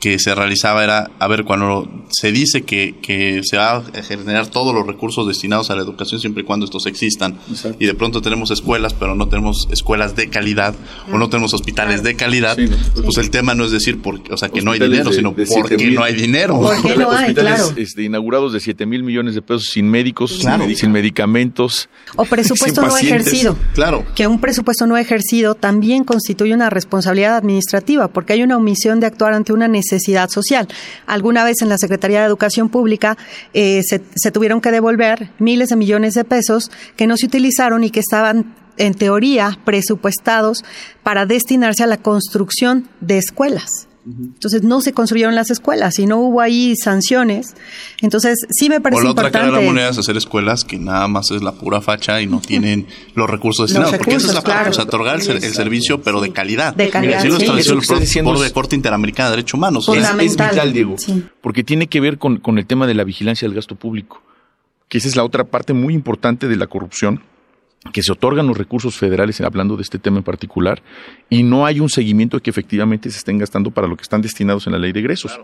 que se realizaba era, a ver, cuando se dice que, que, se va a generar todos los recursos destinados a la educación siempre y cuando estos existan, y de pronto tenemos escuelas, pero no tenemos escuelas de calidad, o no tenemos hospitales de calidad, pues el tema no es decir, porque, o sea, que no hay dinero, sino porque no hay dinero. Porque no hay, claro. Este, inaugurados de 7 mil millones de pesos sin médicos, sin medicamentos. O presupuesto no ejercido. Claro. Que un presupuesto no ejercido también constituye una responsabilidad administrativa, porque hay una omisión de actuar ante una necesidad necesidad social. Alguna vez en la Secretaría de Educación Pública eh, se, se tuvieron que devolver miles de millones de pesos que no se utilizaron y que estaban en teoría presupuestados para destinarse a la construcción de escuelas. Entonces no se construyeron las escuelas y no hubo ahí sanciones. Entonces sí me parece o la importante. otra cara de la moneda es hacer escuelas que nada más es la pura facha y no tienen los recursos destinados. porque esa es la parte, o sea, otorgar el, servicio pero de calidad. De calidad. Así lo estableció el Foro de Corte Interamericana de Derechos Humanos. Es, es, vital, Diego, porque tiene que ver con, con el tema de la vigilancia del gasto público, que esa es la otra parte muy importante de la corrupción que se otorgan los recursos federales, hablando de este tema en particular, y no hay un seguimiento de que efectivamente se estén gastando para lo que están destinados en la ley de egresos.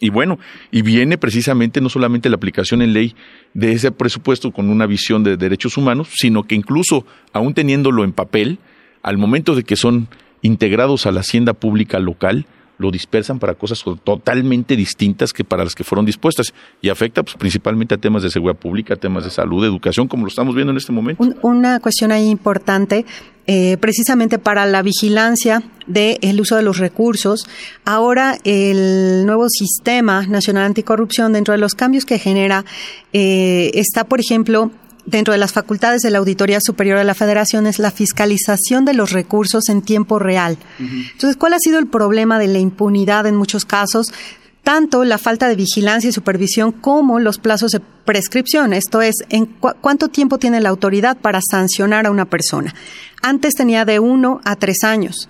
Y bueno, y viene precisamente no solamente la aplicación en ley de ese presupuesto con una visión de derechos humanos, sino que incluso, aún teniéndolo en papel, al momento de que son integrados a la hacienda pública local, lo dispersan para cosas totalmente distintas que para las que fueron dispuestas y afecta pues, principalmente a temas de seguridad pública, temas de salud, educación, como lo estamos viendo en este momento. una cuestión ahí importante, eh, precisamente para la vigilancia del uso de los recursos. Ahora el nuevo sistema nacional anticorrupción, dentro de los cambios que genera, eh, está, por ejemplo, dentro de las facultades de la Auditoría Superior de la Federación es la fiscalización de los recursos en tiempo real. Entonces, ¿cuál ha sido el problema de la impunidad en muchos casos? Tanto la falta de vigilancia y supervisión como los plazos de prescripción, esto es, en cuánto tiempo tiene la autoridad para sancionar a una persona. Antes tenía de uno a tres años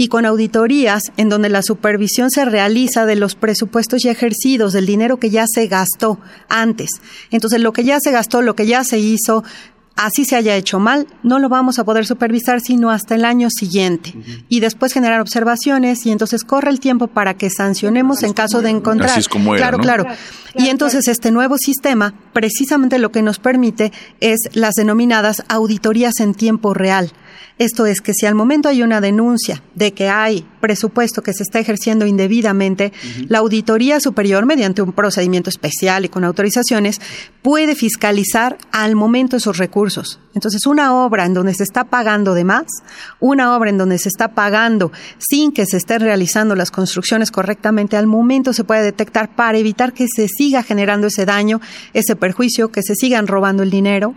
y con auditorías en donde la supervisión se realiza de los presupuestos ya ejercidos, del dinero que ya se gastó antes. Entonces, lo que ya se gastó, lo que ya se hizo, así se haya hecho mal, no lo vamos a poder supervisar sino hasta el año siguiente. Y después generar observaciones y entonces corre el tiempo para que sancionemos en caso de encontrar. Así es como era, claro, ¿no? claro. Y entonces este nuevo sistema precisamente lo que nos permite es las denominadas auditorías en tiempo real. Esto es que si al momento hay una denuncia de que hay presupuesto que se está ejerciendo indebidamente, la Auditoría Superior, mediante un procedimiento especial y con autorizaciones, puede fiscalizar al momento esos recursos. Entonces, una obra en donde se está pagando de más, una obra en donde se está pagando sin que se estén realizando las construcciones correctamente, al momento se puede detectar para evitar que se siga generando ese daño, ese perjuicio, que se sigan robando el dinero.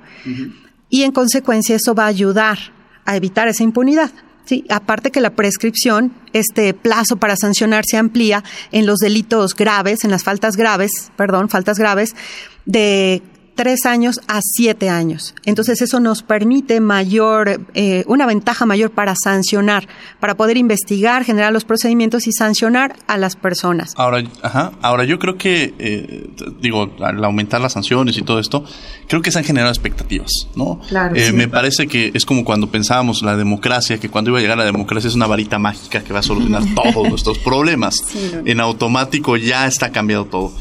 Y en consecuencia eso va a ayudar a evitar esa impunidad. Sí, aparte que la prescripción, este plazo para sancionar se amplía en los delitos graves, en las faltas graves, perdón, faltas graves, de tres años a siete años. Entonces eso nos permite mayor, eh, una ventaja mayor para sancionar, para poder investigar, generar los procedimientos y sancionar a las personas. Ahora, ajá, ahora yo creo que, eh, digo, al aumentar las sanciones y todo esto, creo que se han generado expectativas, ¿no? Claro, Eh, sí. Me parece que es como cuando pensábamos la democracia, que cuando iba a llegar la democracia es una varita mágica que va a solucionar todos nuestros problemas. Sí, no, no. En automático ya está cambiado todo.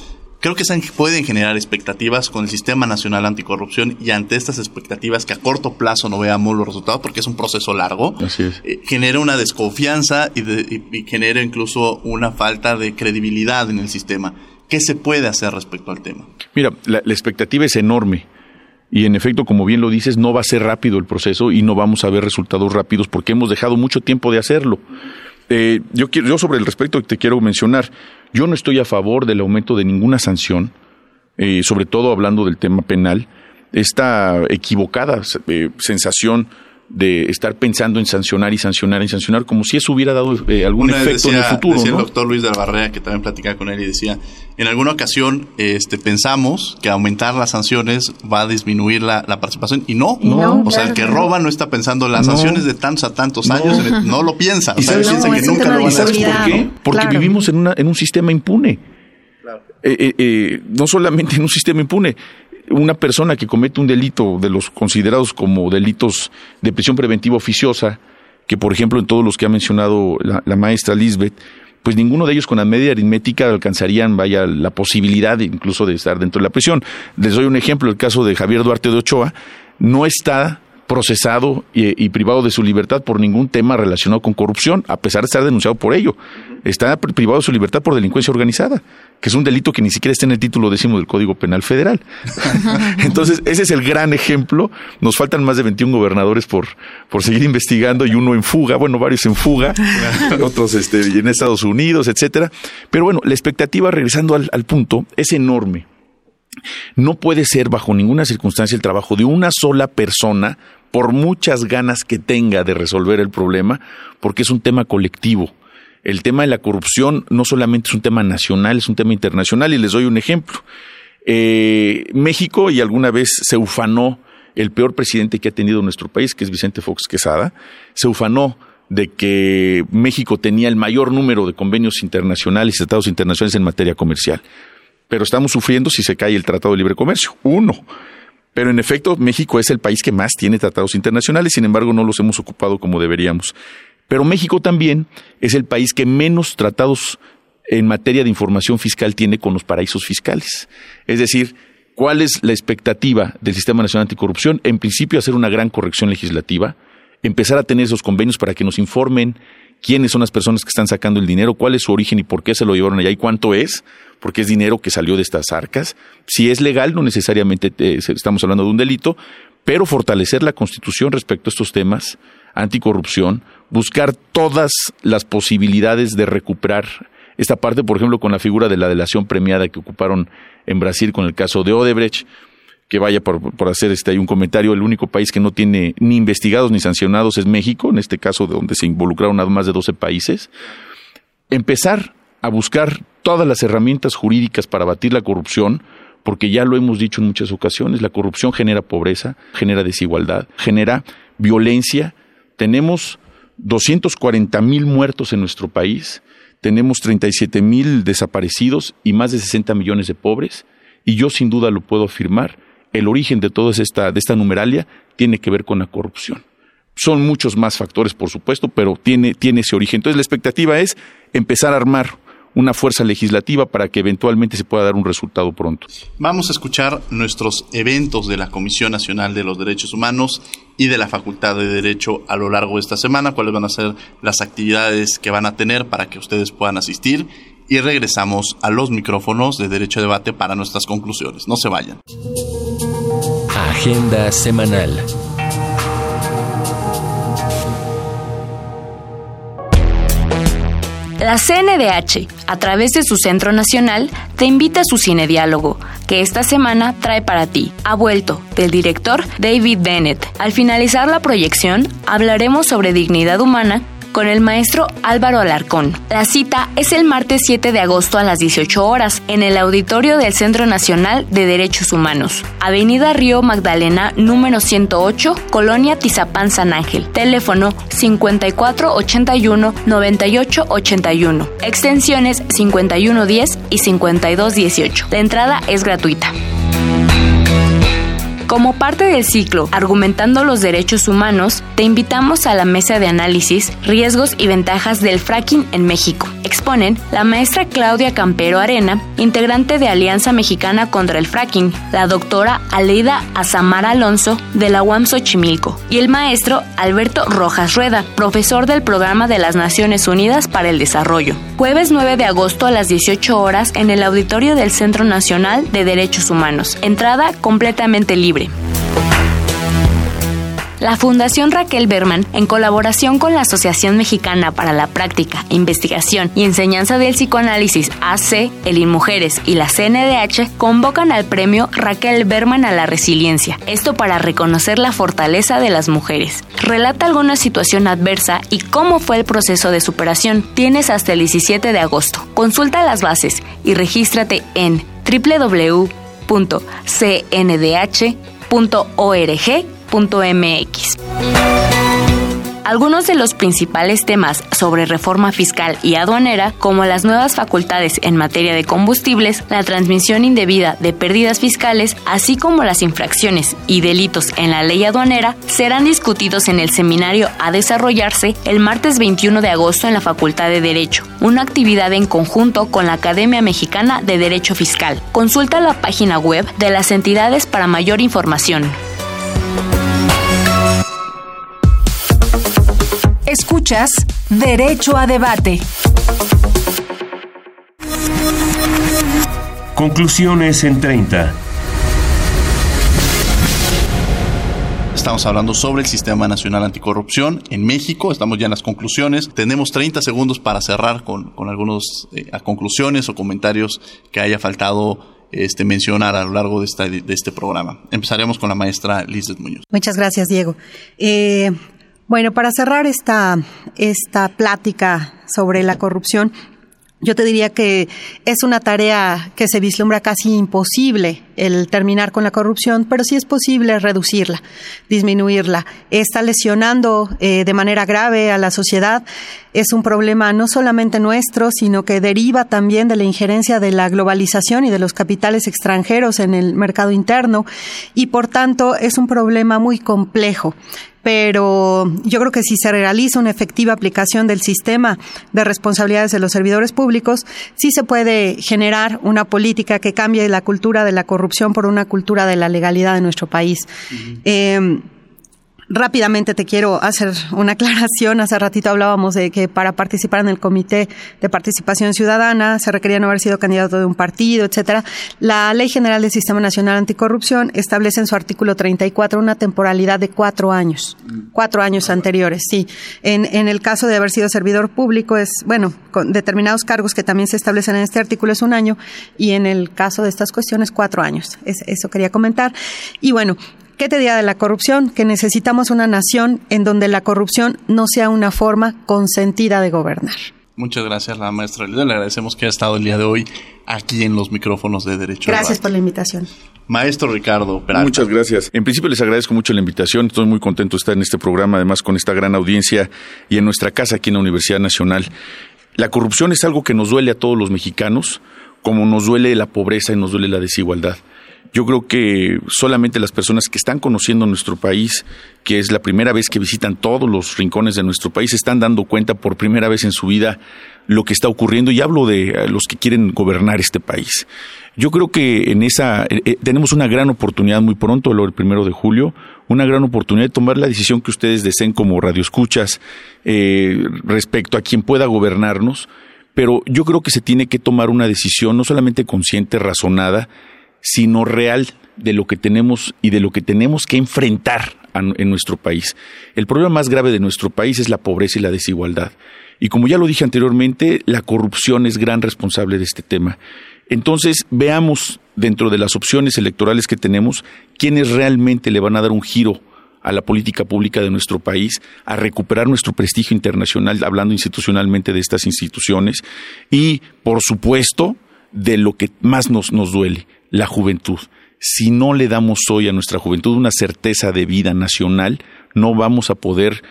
Creo que se pueden generar expectativas con el Sistema Nacional Anticorrupción y ante estas expectativas que a corto plazo no veamos los resultados porque es un proceso largo, Así es. eh, genera una desconfianza y, de- y- y genera incluso una falta de credibilidad en el sistema. ¿Qué se puede hacer respecto al tema? Mira, la, la expectativa es enorme. Y en efecto, como bien lo dices, no va a ser rápido el proceso y no vamos a ver resultados rápidos porque hemos dejado mucho tiempo de hacerlo. Eh, yo, quiero, yo sobre el respecto te quiero mencionar, yo no estoy a favor del aumento de ninguna sanción, eh, sobre todo hablando del tema penal. Esta equivocada eh, sensación de estar pensando en sancionar y sancionar y sancionar como si eso hubiera dado eh, algún Una efecto en el futuro. decía ¿no? el doctor Luis de la Barrera, que también platicaba con él, y decía, en alguna ocasión este, pensamos que aumentar las sanciones va a disminuir la, la participación, y no. No, o sea, el que roba no está pensando las No. sanciones de tantos a tantos No. años, el- no lo piensa. O ¿Y sea, sabes, piensa no, que nunca lo van a hacer. seguridad, ¿Por qué? Porque Claro. vivimos en, una, en un sistema impune. Eh, eh, eh, no solamente en un sistema impune. Una persona que comete un delito de los considerados como delitos de prisión preventiva oficiosa, que por ejemplo en todos los que ha mencionado la, maestra Lisbeth, pues ninguno de ellos con la media aritmética alcanzarían, vaya, la posibilidad incluso de estar dentro de la prisión. Les doy un ejemplo, el caso de Javier Duarte de Ochoa, no está procesado y, y privado de su libertad por ningún tema relacionado con corrupción, a pesar de estar denunciado por ello. Está pri- privado de su libertad por delincuencia organizada, que es un delito que ni siquiera está en el título décimo del Código Penal Federal. Entonces, ese es el gran ejemplo. Nos faltan más de 21 gobernadores por, por seguir investigando y uno en fuga, bueno, varios en fuga, otros este, en Estados Unidos, etcétera. Pero bueno, la expectativa, regresando al- al punto, es enorme. No puede ser bajo ninguna circunstancia el trabajo de una sola persona, por muchas ganas que tenga de resolver el problema, porque es un tema colectivo. El tema de la corrupción no solamente es un tema nacional, es un tema internacional y les doy un ejemplo. Eh, México y alguna vez se ufanó el peor presidente que ha tenido nuestro país, que es Vicente Fox Quesada, se ufanó de que México tenía el mayor número de convenios internacionales y tratados internacionales en materia comercial pero estamos sufriendo si se cae el Tratado de Libre Comercio. Uno. Pero en efecto, México es el país que más tiene tratados internacionales, sin embargo, no los hemos ocupado como deberíamos. Pero México también es el país que menos tratados en materia de información fiscal tiene con los paraísos fiscales. Es decir, ¿cuál es la expectativa del Sistema Nacional Anticorrupción? En principio, hacer una gran corrección legislativa, empezar a tener esos convenios para que nos informen quiénes son las personas que están sacando el dinero, cuál es su origen y por qué se lo llevaron allá y cuánto es, porque es dinero que salió de estas arcas. Si es legal, no necesariamente eh, estamos hablando de un delito, pero fortalecer la Constitución respecto a estos temas, anticorrupción, buscar todas las posibilidades de recuperar esta parte, por ejemplo, con la figura de la delación premiada que ocuparon en Brasil con el caso de Odebrecht, que vaya por, por hacer este hay un comentario, el único país que no tiene ni investigados ni sancionados es México, en este caso de donde se involucraron más de 12 países. Empezar a buscar todas las herramientas jurídicas para batir la corrupción, porque ya lo hemos dicho en muchas ocasiones, la corrupción genera pobreza, genera desigualdad, genera violencia. Tenemos 240 mil muertos en nuestro país, tenemos 37 mil desaparecidos y más de 60 millones de pobres, y yo sin duda lo puedo afirmar, el origen de toda esta, de esta numeralia tiene que ver con la corrupción. Son muchos más factores, por supuesto, pero tiene, tiene ese origen. Entonces, la expectativa es empezar a armar una fuerza legislativa para que eventualmente se pueda dar un resultado pronto. Vamos a escuchar nuestros eventos de la Comisión Nacional de los Derechos Humanos y de la Facultad de Derecho a lo largo de esta semana, cuáles van a ser las actividades que van a tener para que ustedes puedan asistir y regresamos a los micrófonos de Derecho a Debate para nuestras conclusiones. No se vayan. Agenda semanal. La CNDH, a través de su Centro Nacional, te invita a su cine diálogo, que esta semana trae para ti Ha vuelto, del director David Bennett. Al finalizar la proyección, hablaremos sobre dignidad humana con el maestro Álvaro Alarcón. La cita es el martes 7 de agosto a las 18 horas en el auditorio del Centro Nacional de Derechos Humanos, Avenida Río Magdalena, número 108, Colonia Tizapán San Ángel. Teléfono 5481-9881. Extensiones 5110 y 5218. La entrada es gratuita. Como parte del ciclo Argumentando los Derechos Humanos, te invitamos a la mesa de análisis Riesgos y Ventajas del Fracking en México. Exponen la maestra Claudia Campero Arena, integrante de Alianza Mexicana contra el Fracking, la doctora Aleida Azamara Alonso de la UAM Xochimilco y el maestro Alberto Rojas Rueda, profesor del Programa de las Naciones Unidas para el Desarrollo. Jueves 9 de agosto a las 18 horas en el auditorio del Centro Nacional de Derechos Humanos. Entrada completamente libre. La Fundación Raquel Berman, en colaboración con la Asociación Mexicana para la Práctica, Investigación y Enseñanza del Psicoanálisis AC, el InMujeres y la CNDH, convocan al premio Raquel Berman a la Resiliencia. Esto para reconocer la fortaleza de las mujeres. Relata alguna situación adversa y cómo fue el proceso de superación. Tienes hasta el 17 de agosto. Consulta las bases y regístrate en www.cndh.com .org.mx. Algunos de los principales temas sobre reforma fiscal y aduanera, como las nuevas facultades en materia de combustibles, la transmisión indebida de pérdidas fiscales, así como las infracciones y delitos en la ley aduanera, serán discutidos en el seminario a desarrollarse el martes 21 de agosto en la Facultad de Derecho, una actividad en conjunto con la Academia Mexicana de Derecho Fiscal. Consulta la página web de las entidades para mayor información. Escuchas Derecho a Debate. Conclusiones en 30. Estamos hablando sobre el Sistema Nacional Anticorrupción en México. Estamos ya en las conclusiones. Tenemos 30 segundos para cerrar con, con algunas eh, conclusiones o comentarios que haya faltado este, mencionar a lo largo de, esta, de este programa. Empezaremos con la maestra Lizeth Muñoz. Muchas gracias, Diego. Eh, bueno, para cerrar esta, esta plática sobre la corrupción, yo te diría que es una tarea que se vislumbra casi imposible el terminar con la corrupción, pero sí es posible reducirla, disminuirla. Está lesionando eh, de manera grave a la sociedad. Es un problema no solamente nuestro, sino que deriva también de la injerencia de la globalización y de los capitales extranjeros en el mercado interno. Y por tanto es un problema muy complejo. Pero yo creo que si se realiza una efectiva aplicación del sistema de responsabilidades de los servidores públicos, sí se puede generar una política que cambie la cultura de la corrupción por una cultura de la legalidad de nuestro país. Rápidamente te quiero hacer una aclaración. Hace ratito hablábamos de que para participar en el Comité de Participación Ciudadana se requería no haber sido candidato de un partido, etcétera. La Ley General del Sistema Nacional Anticorrupción establece en su artículo 34 una temporalidad de cuatro años. Cuatro años anteriores, sí. En, en el caso de haber sido servidor público es, bueno, con determinados cargos que también se establecen en este artículo es un año y en el caso de estas cuestiones cuatro años. eso quería comentar. Y bueno, ¿Qué te de la corrupción? Que necesitamos una nación en donde la corrupción no sea una forma consentida de gobernar. Muchas gracias, la maestra Le agradecemos que haya estado el día de hoy aquí en los micrófonos de Derecho. Gracias por la invitación. Maestro Ricardo Muchas gracias. En principio les agradezco mucho la invitación. Estoy muy contento de estar en este programa, además con esta gran audiencia y en nuestra casa aquí en la Universidad Nacional. La corrupción es algo que nos duele a todos los mexicanos, como nos duele la pobreza y nos duele la desigualdad. Yo creo que solamente las personas que están conociendo nuestro país, que es la primera vez que visitan todos los rincones de nuestro país, están dando cuenta por primera vez en su vida lo que está ocurriendo y hablo de eh, los que quieren gobernar este país. Yo creo que en esa eh, eh, tenemos una gran oportunidad muy pronto, el primero de julio, una gran oportunidad de tomar la decisión que ustedes deseen como radioescuchas eh, respecto a quien pueda gobernarnos, pero yo creo que se tiene que tomar una decisión no solamente consciente, razonada, sino real de lo que tenemos y de lo que tenemos que enfrentar en nuestro país. El problema más grave de nuestro país es la pobreza y la desigualdad. Y como ya lo dije anteriormente, la corrupción es gran responsable de este tema. Entonces, veamos dentro de las opciones electorales que tenemos quiénes realmente le van a dar un giro a la política pública de nuestro país, a recuperar nuestro prestigio internacional, hablando institucionalmente de estas instituciones, y, por supuesto, de lo que más nos, nos duele, la juventud. Si no le damos hoy a nuestra juventud una certeza de vida nacional, no vamos a poder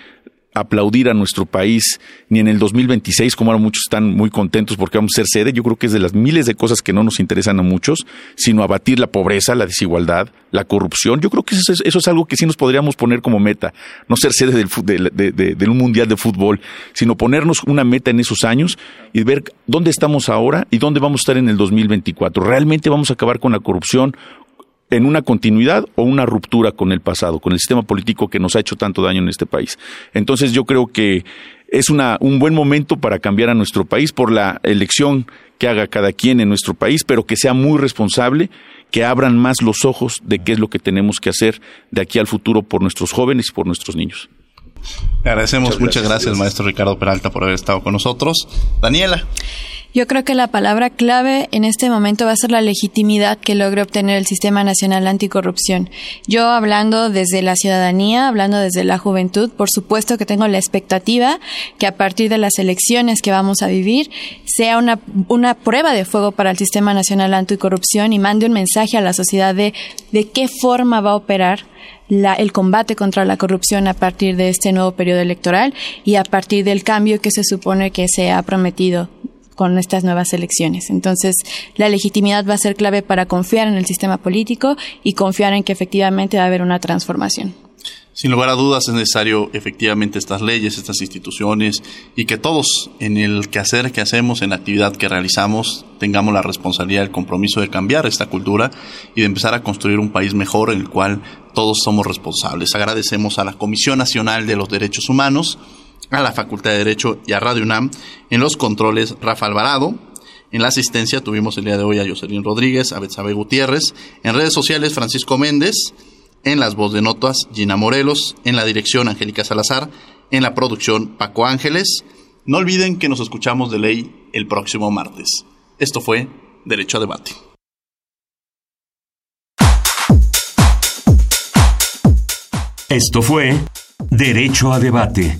aplaudir a nuestro país ni en el 2026, como ahora muchos están muy contentos porque vamos a ser sede. Yo creo que es de las miles de cosas que no nos interesan a muchos, sino abatir la pobreza, la desigualdad, la corrupción. Yo creo que eso es, algo que sí nos podríamos poner como meta, no ser sede del, de, un mundial de fútbol, sino ponernos una meta en esos años y ver dónde estamos ahora y dónde vamos a estar en el 2024. ¿Realmente vamos a acabar con la corrupción? En una continuidad o una ruptura con el pasado, con el sistema político que nos ha hecho tanto daño en este país. Entonces yo creo que es una, un buen momento para cambiar a nuestro país por la elección que haga cada quien en nuestro país, pero que sea muy responsable, que abran más los ojos de qué es lo que tenemos que hacer de aquí al futuro por nuestros jóvenes y por nuestros niños. Le agradecemos, muchas gracias, maestro Ricardo Peralta, por haber estado con nosotros. Daniela. Yo creo que la palabra clave en este momento va a ser la legitimidad que logre obtener el Sistema Nacional Anticorrupción. Yo hablando desde la ciudadanía, hablando desde la juventud, por supuesto que tengo la expectativa que a partir de las elecciones que vamos a vivir sea una, una prueba de fuego para el Sistema Nacional Anticorrupción y mande un mensaje a la sociedad de, de qué forma va a operar la, el combate contra la corrupción a partir de este nuevo periodo electoral y a partir del cambio que se supone que se ha prometido con estas nuevas elecciones. Entonces, la legitimidad va a ser clave para confiar en el sistema político y confiar en que efectivamente va a haber una transformación. Sin lugar a dudas es necesario efectivamente estas leyes, estas instituciones y que todos en el quehacer que hacemos, en la actividad que realizamos, tengamos la responsabilidad, el compromiso de cambiar esta cultura y de empezar a construir un país mejor en el cual todos somos responsables. Agradecemos a la Comisión Nacional de los Derechos Humanos, a la Facultad de Derecho y a Radio UNAM. En los controles, Rafa Alvarado. En la asistencia tuvimos el día de hoy a Jocelyn Rodríguez, a Betsabe Gutiérrez. En redes sociales, Francisco Méndez. En las voz de notas, Gina Morelos. En la dirección, Angélica Salazar. En la producción, Paco Ángeles. No olviden que nos escuchamos de ley el próximo martes. Esto fue Derecho a Debate. Esto fue Derecho a Debate.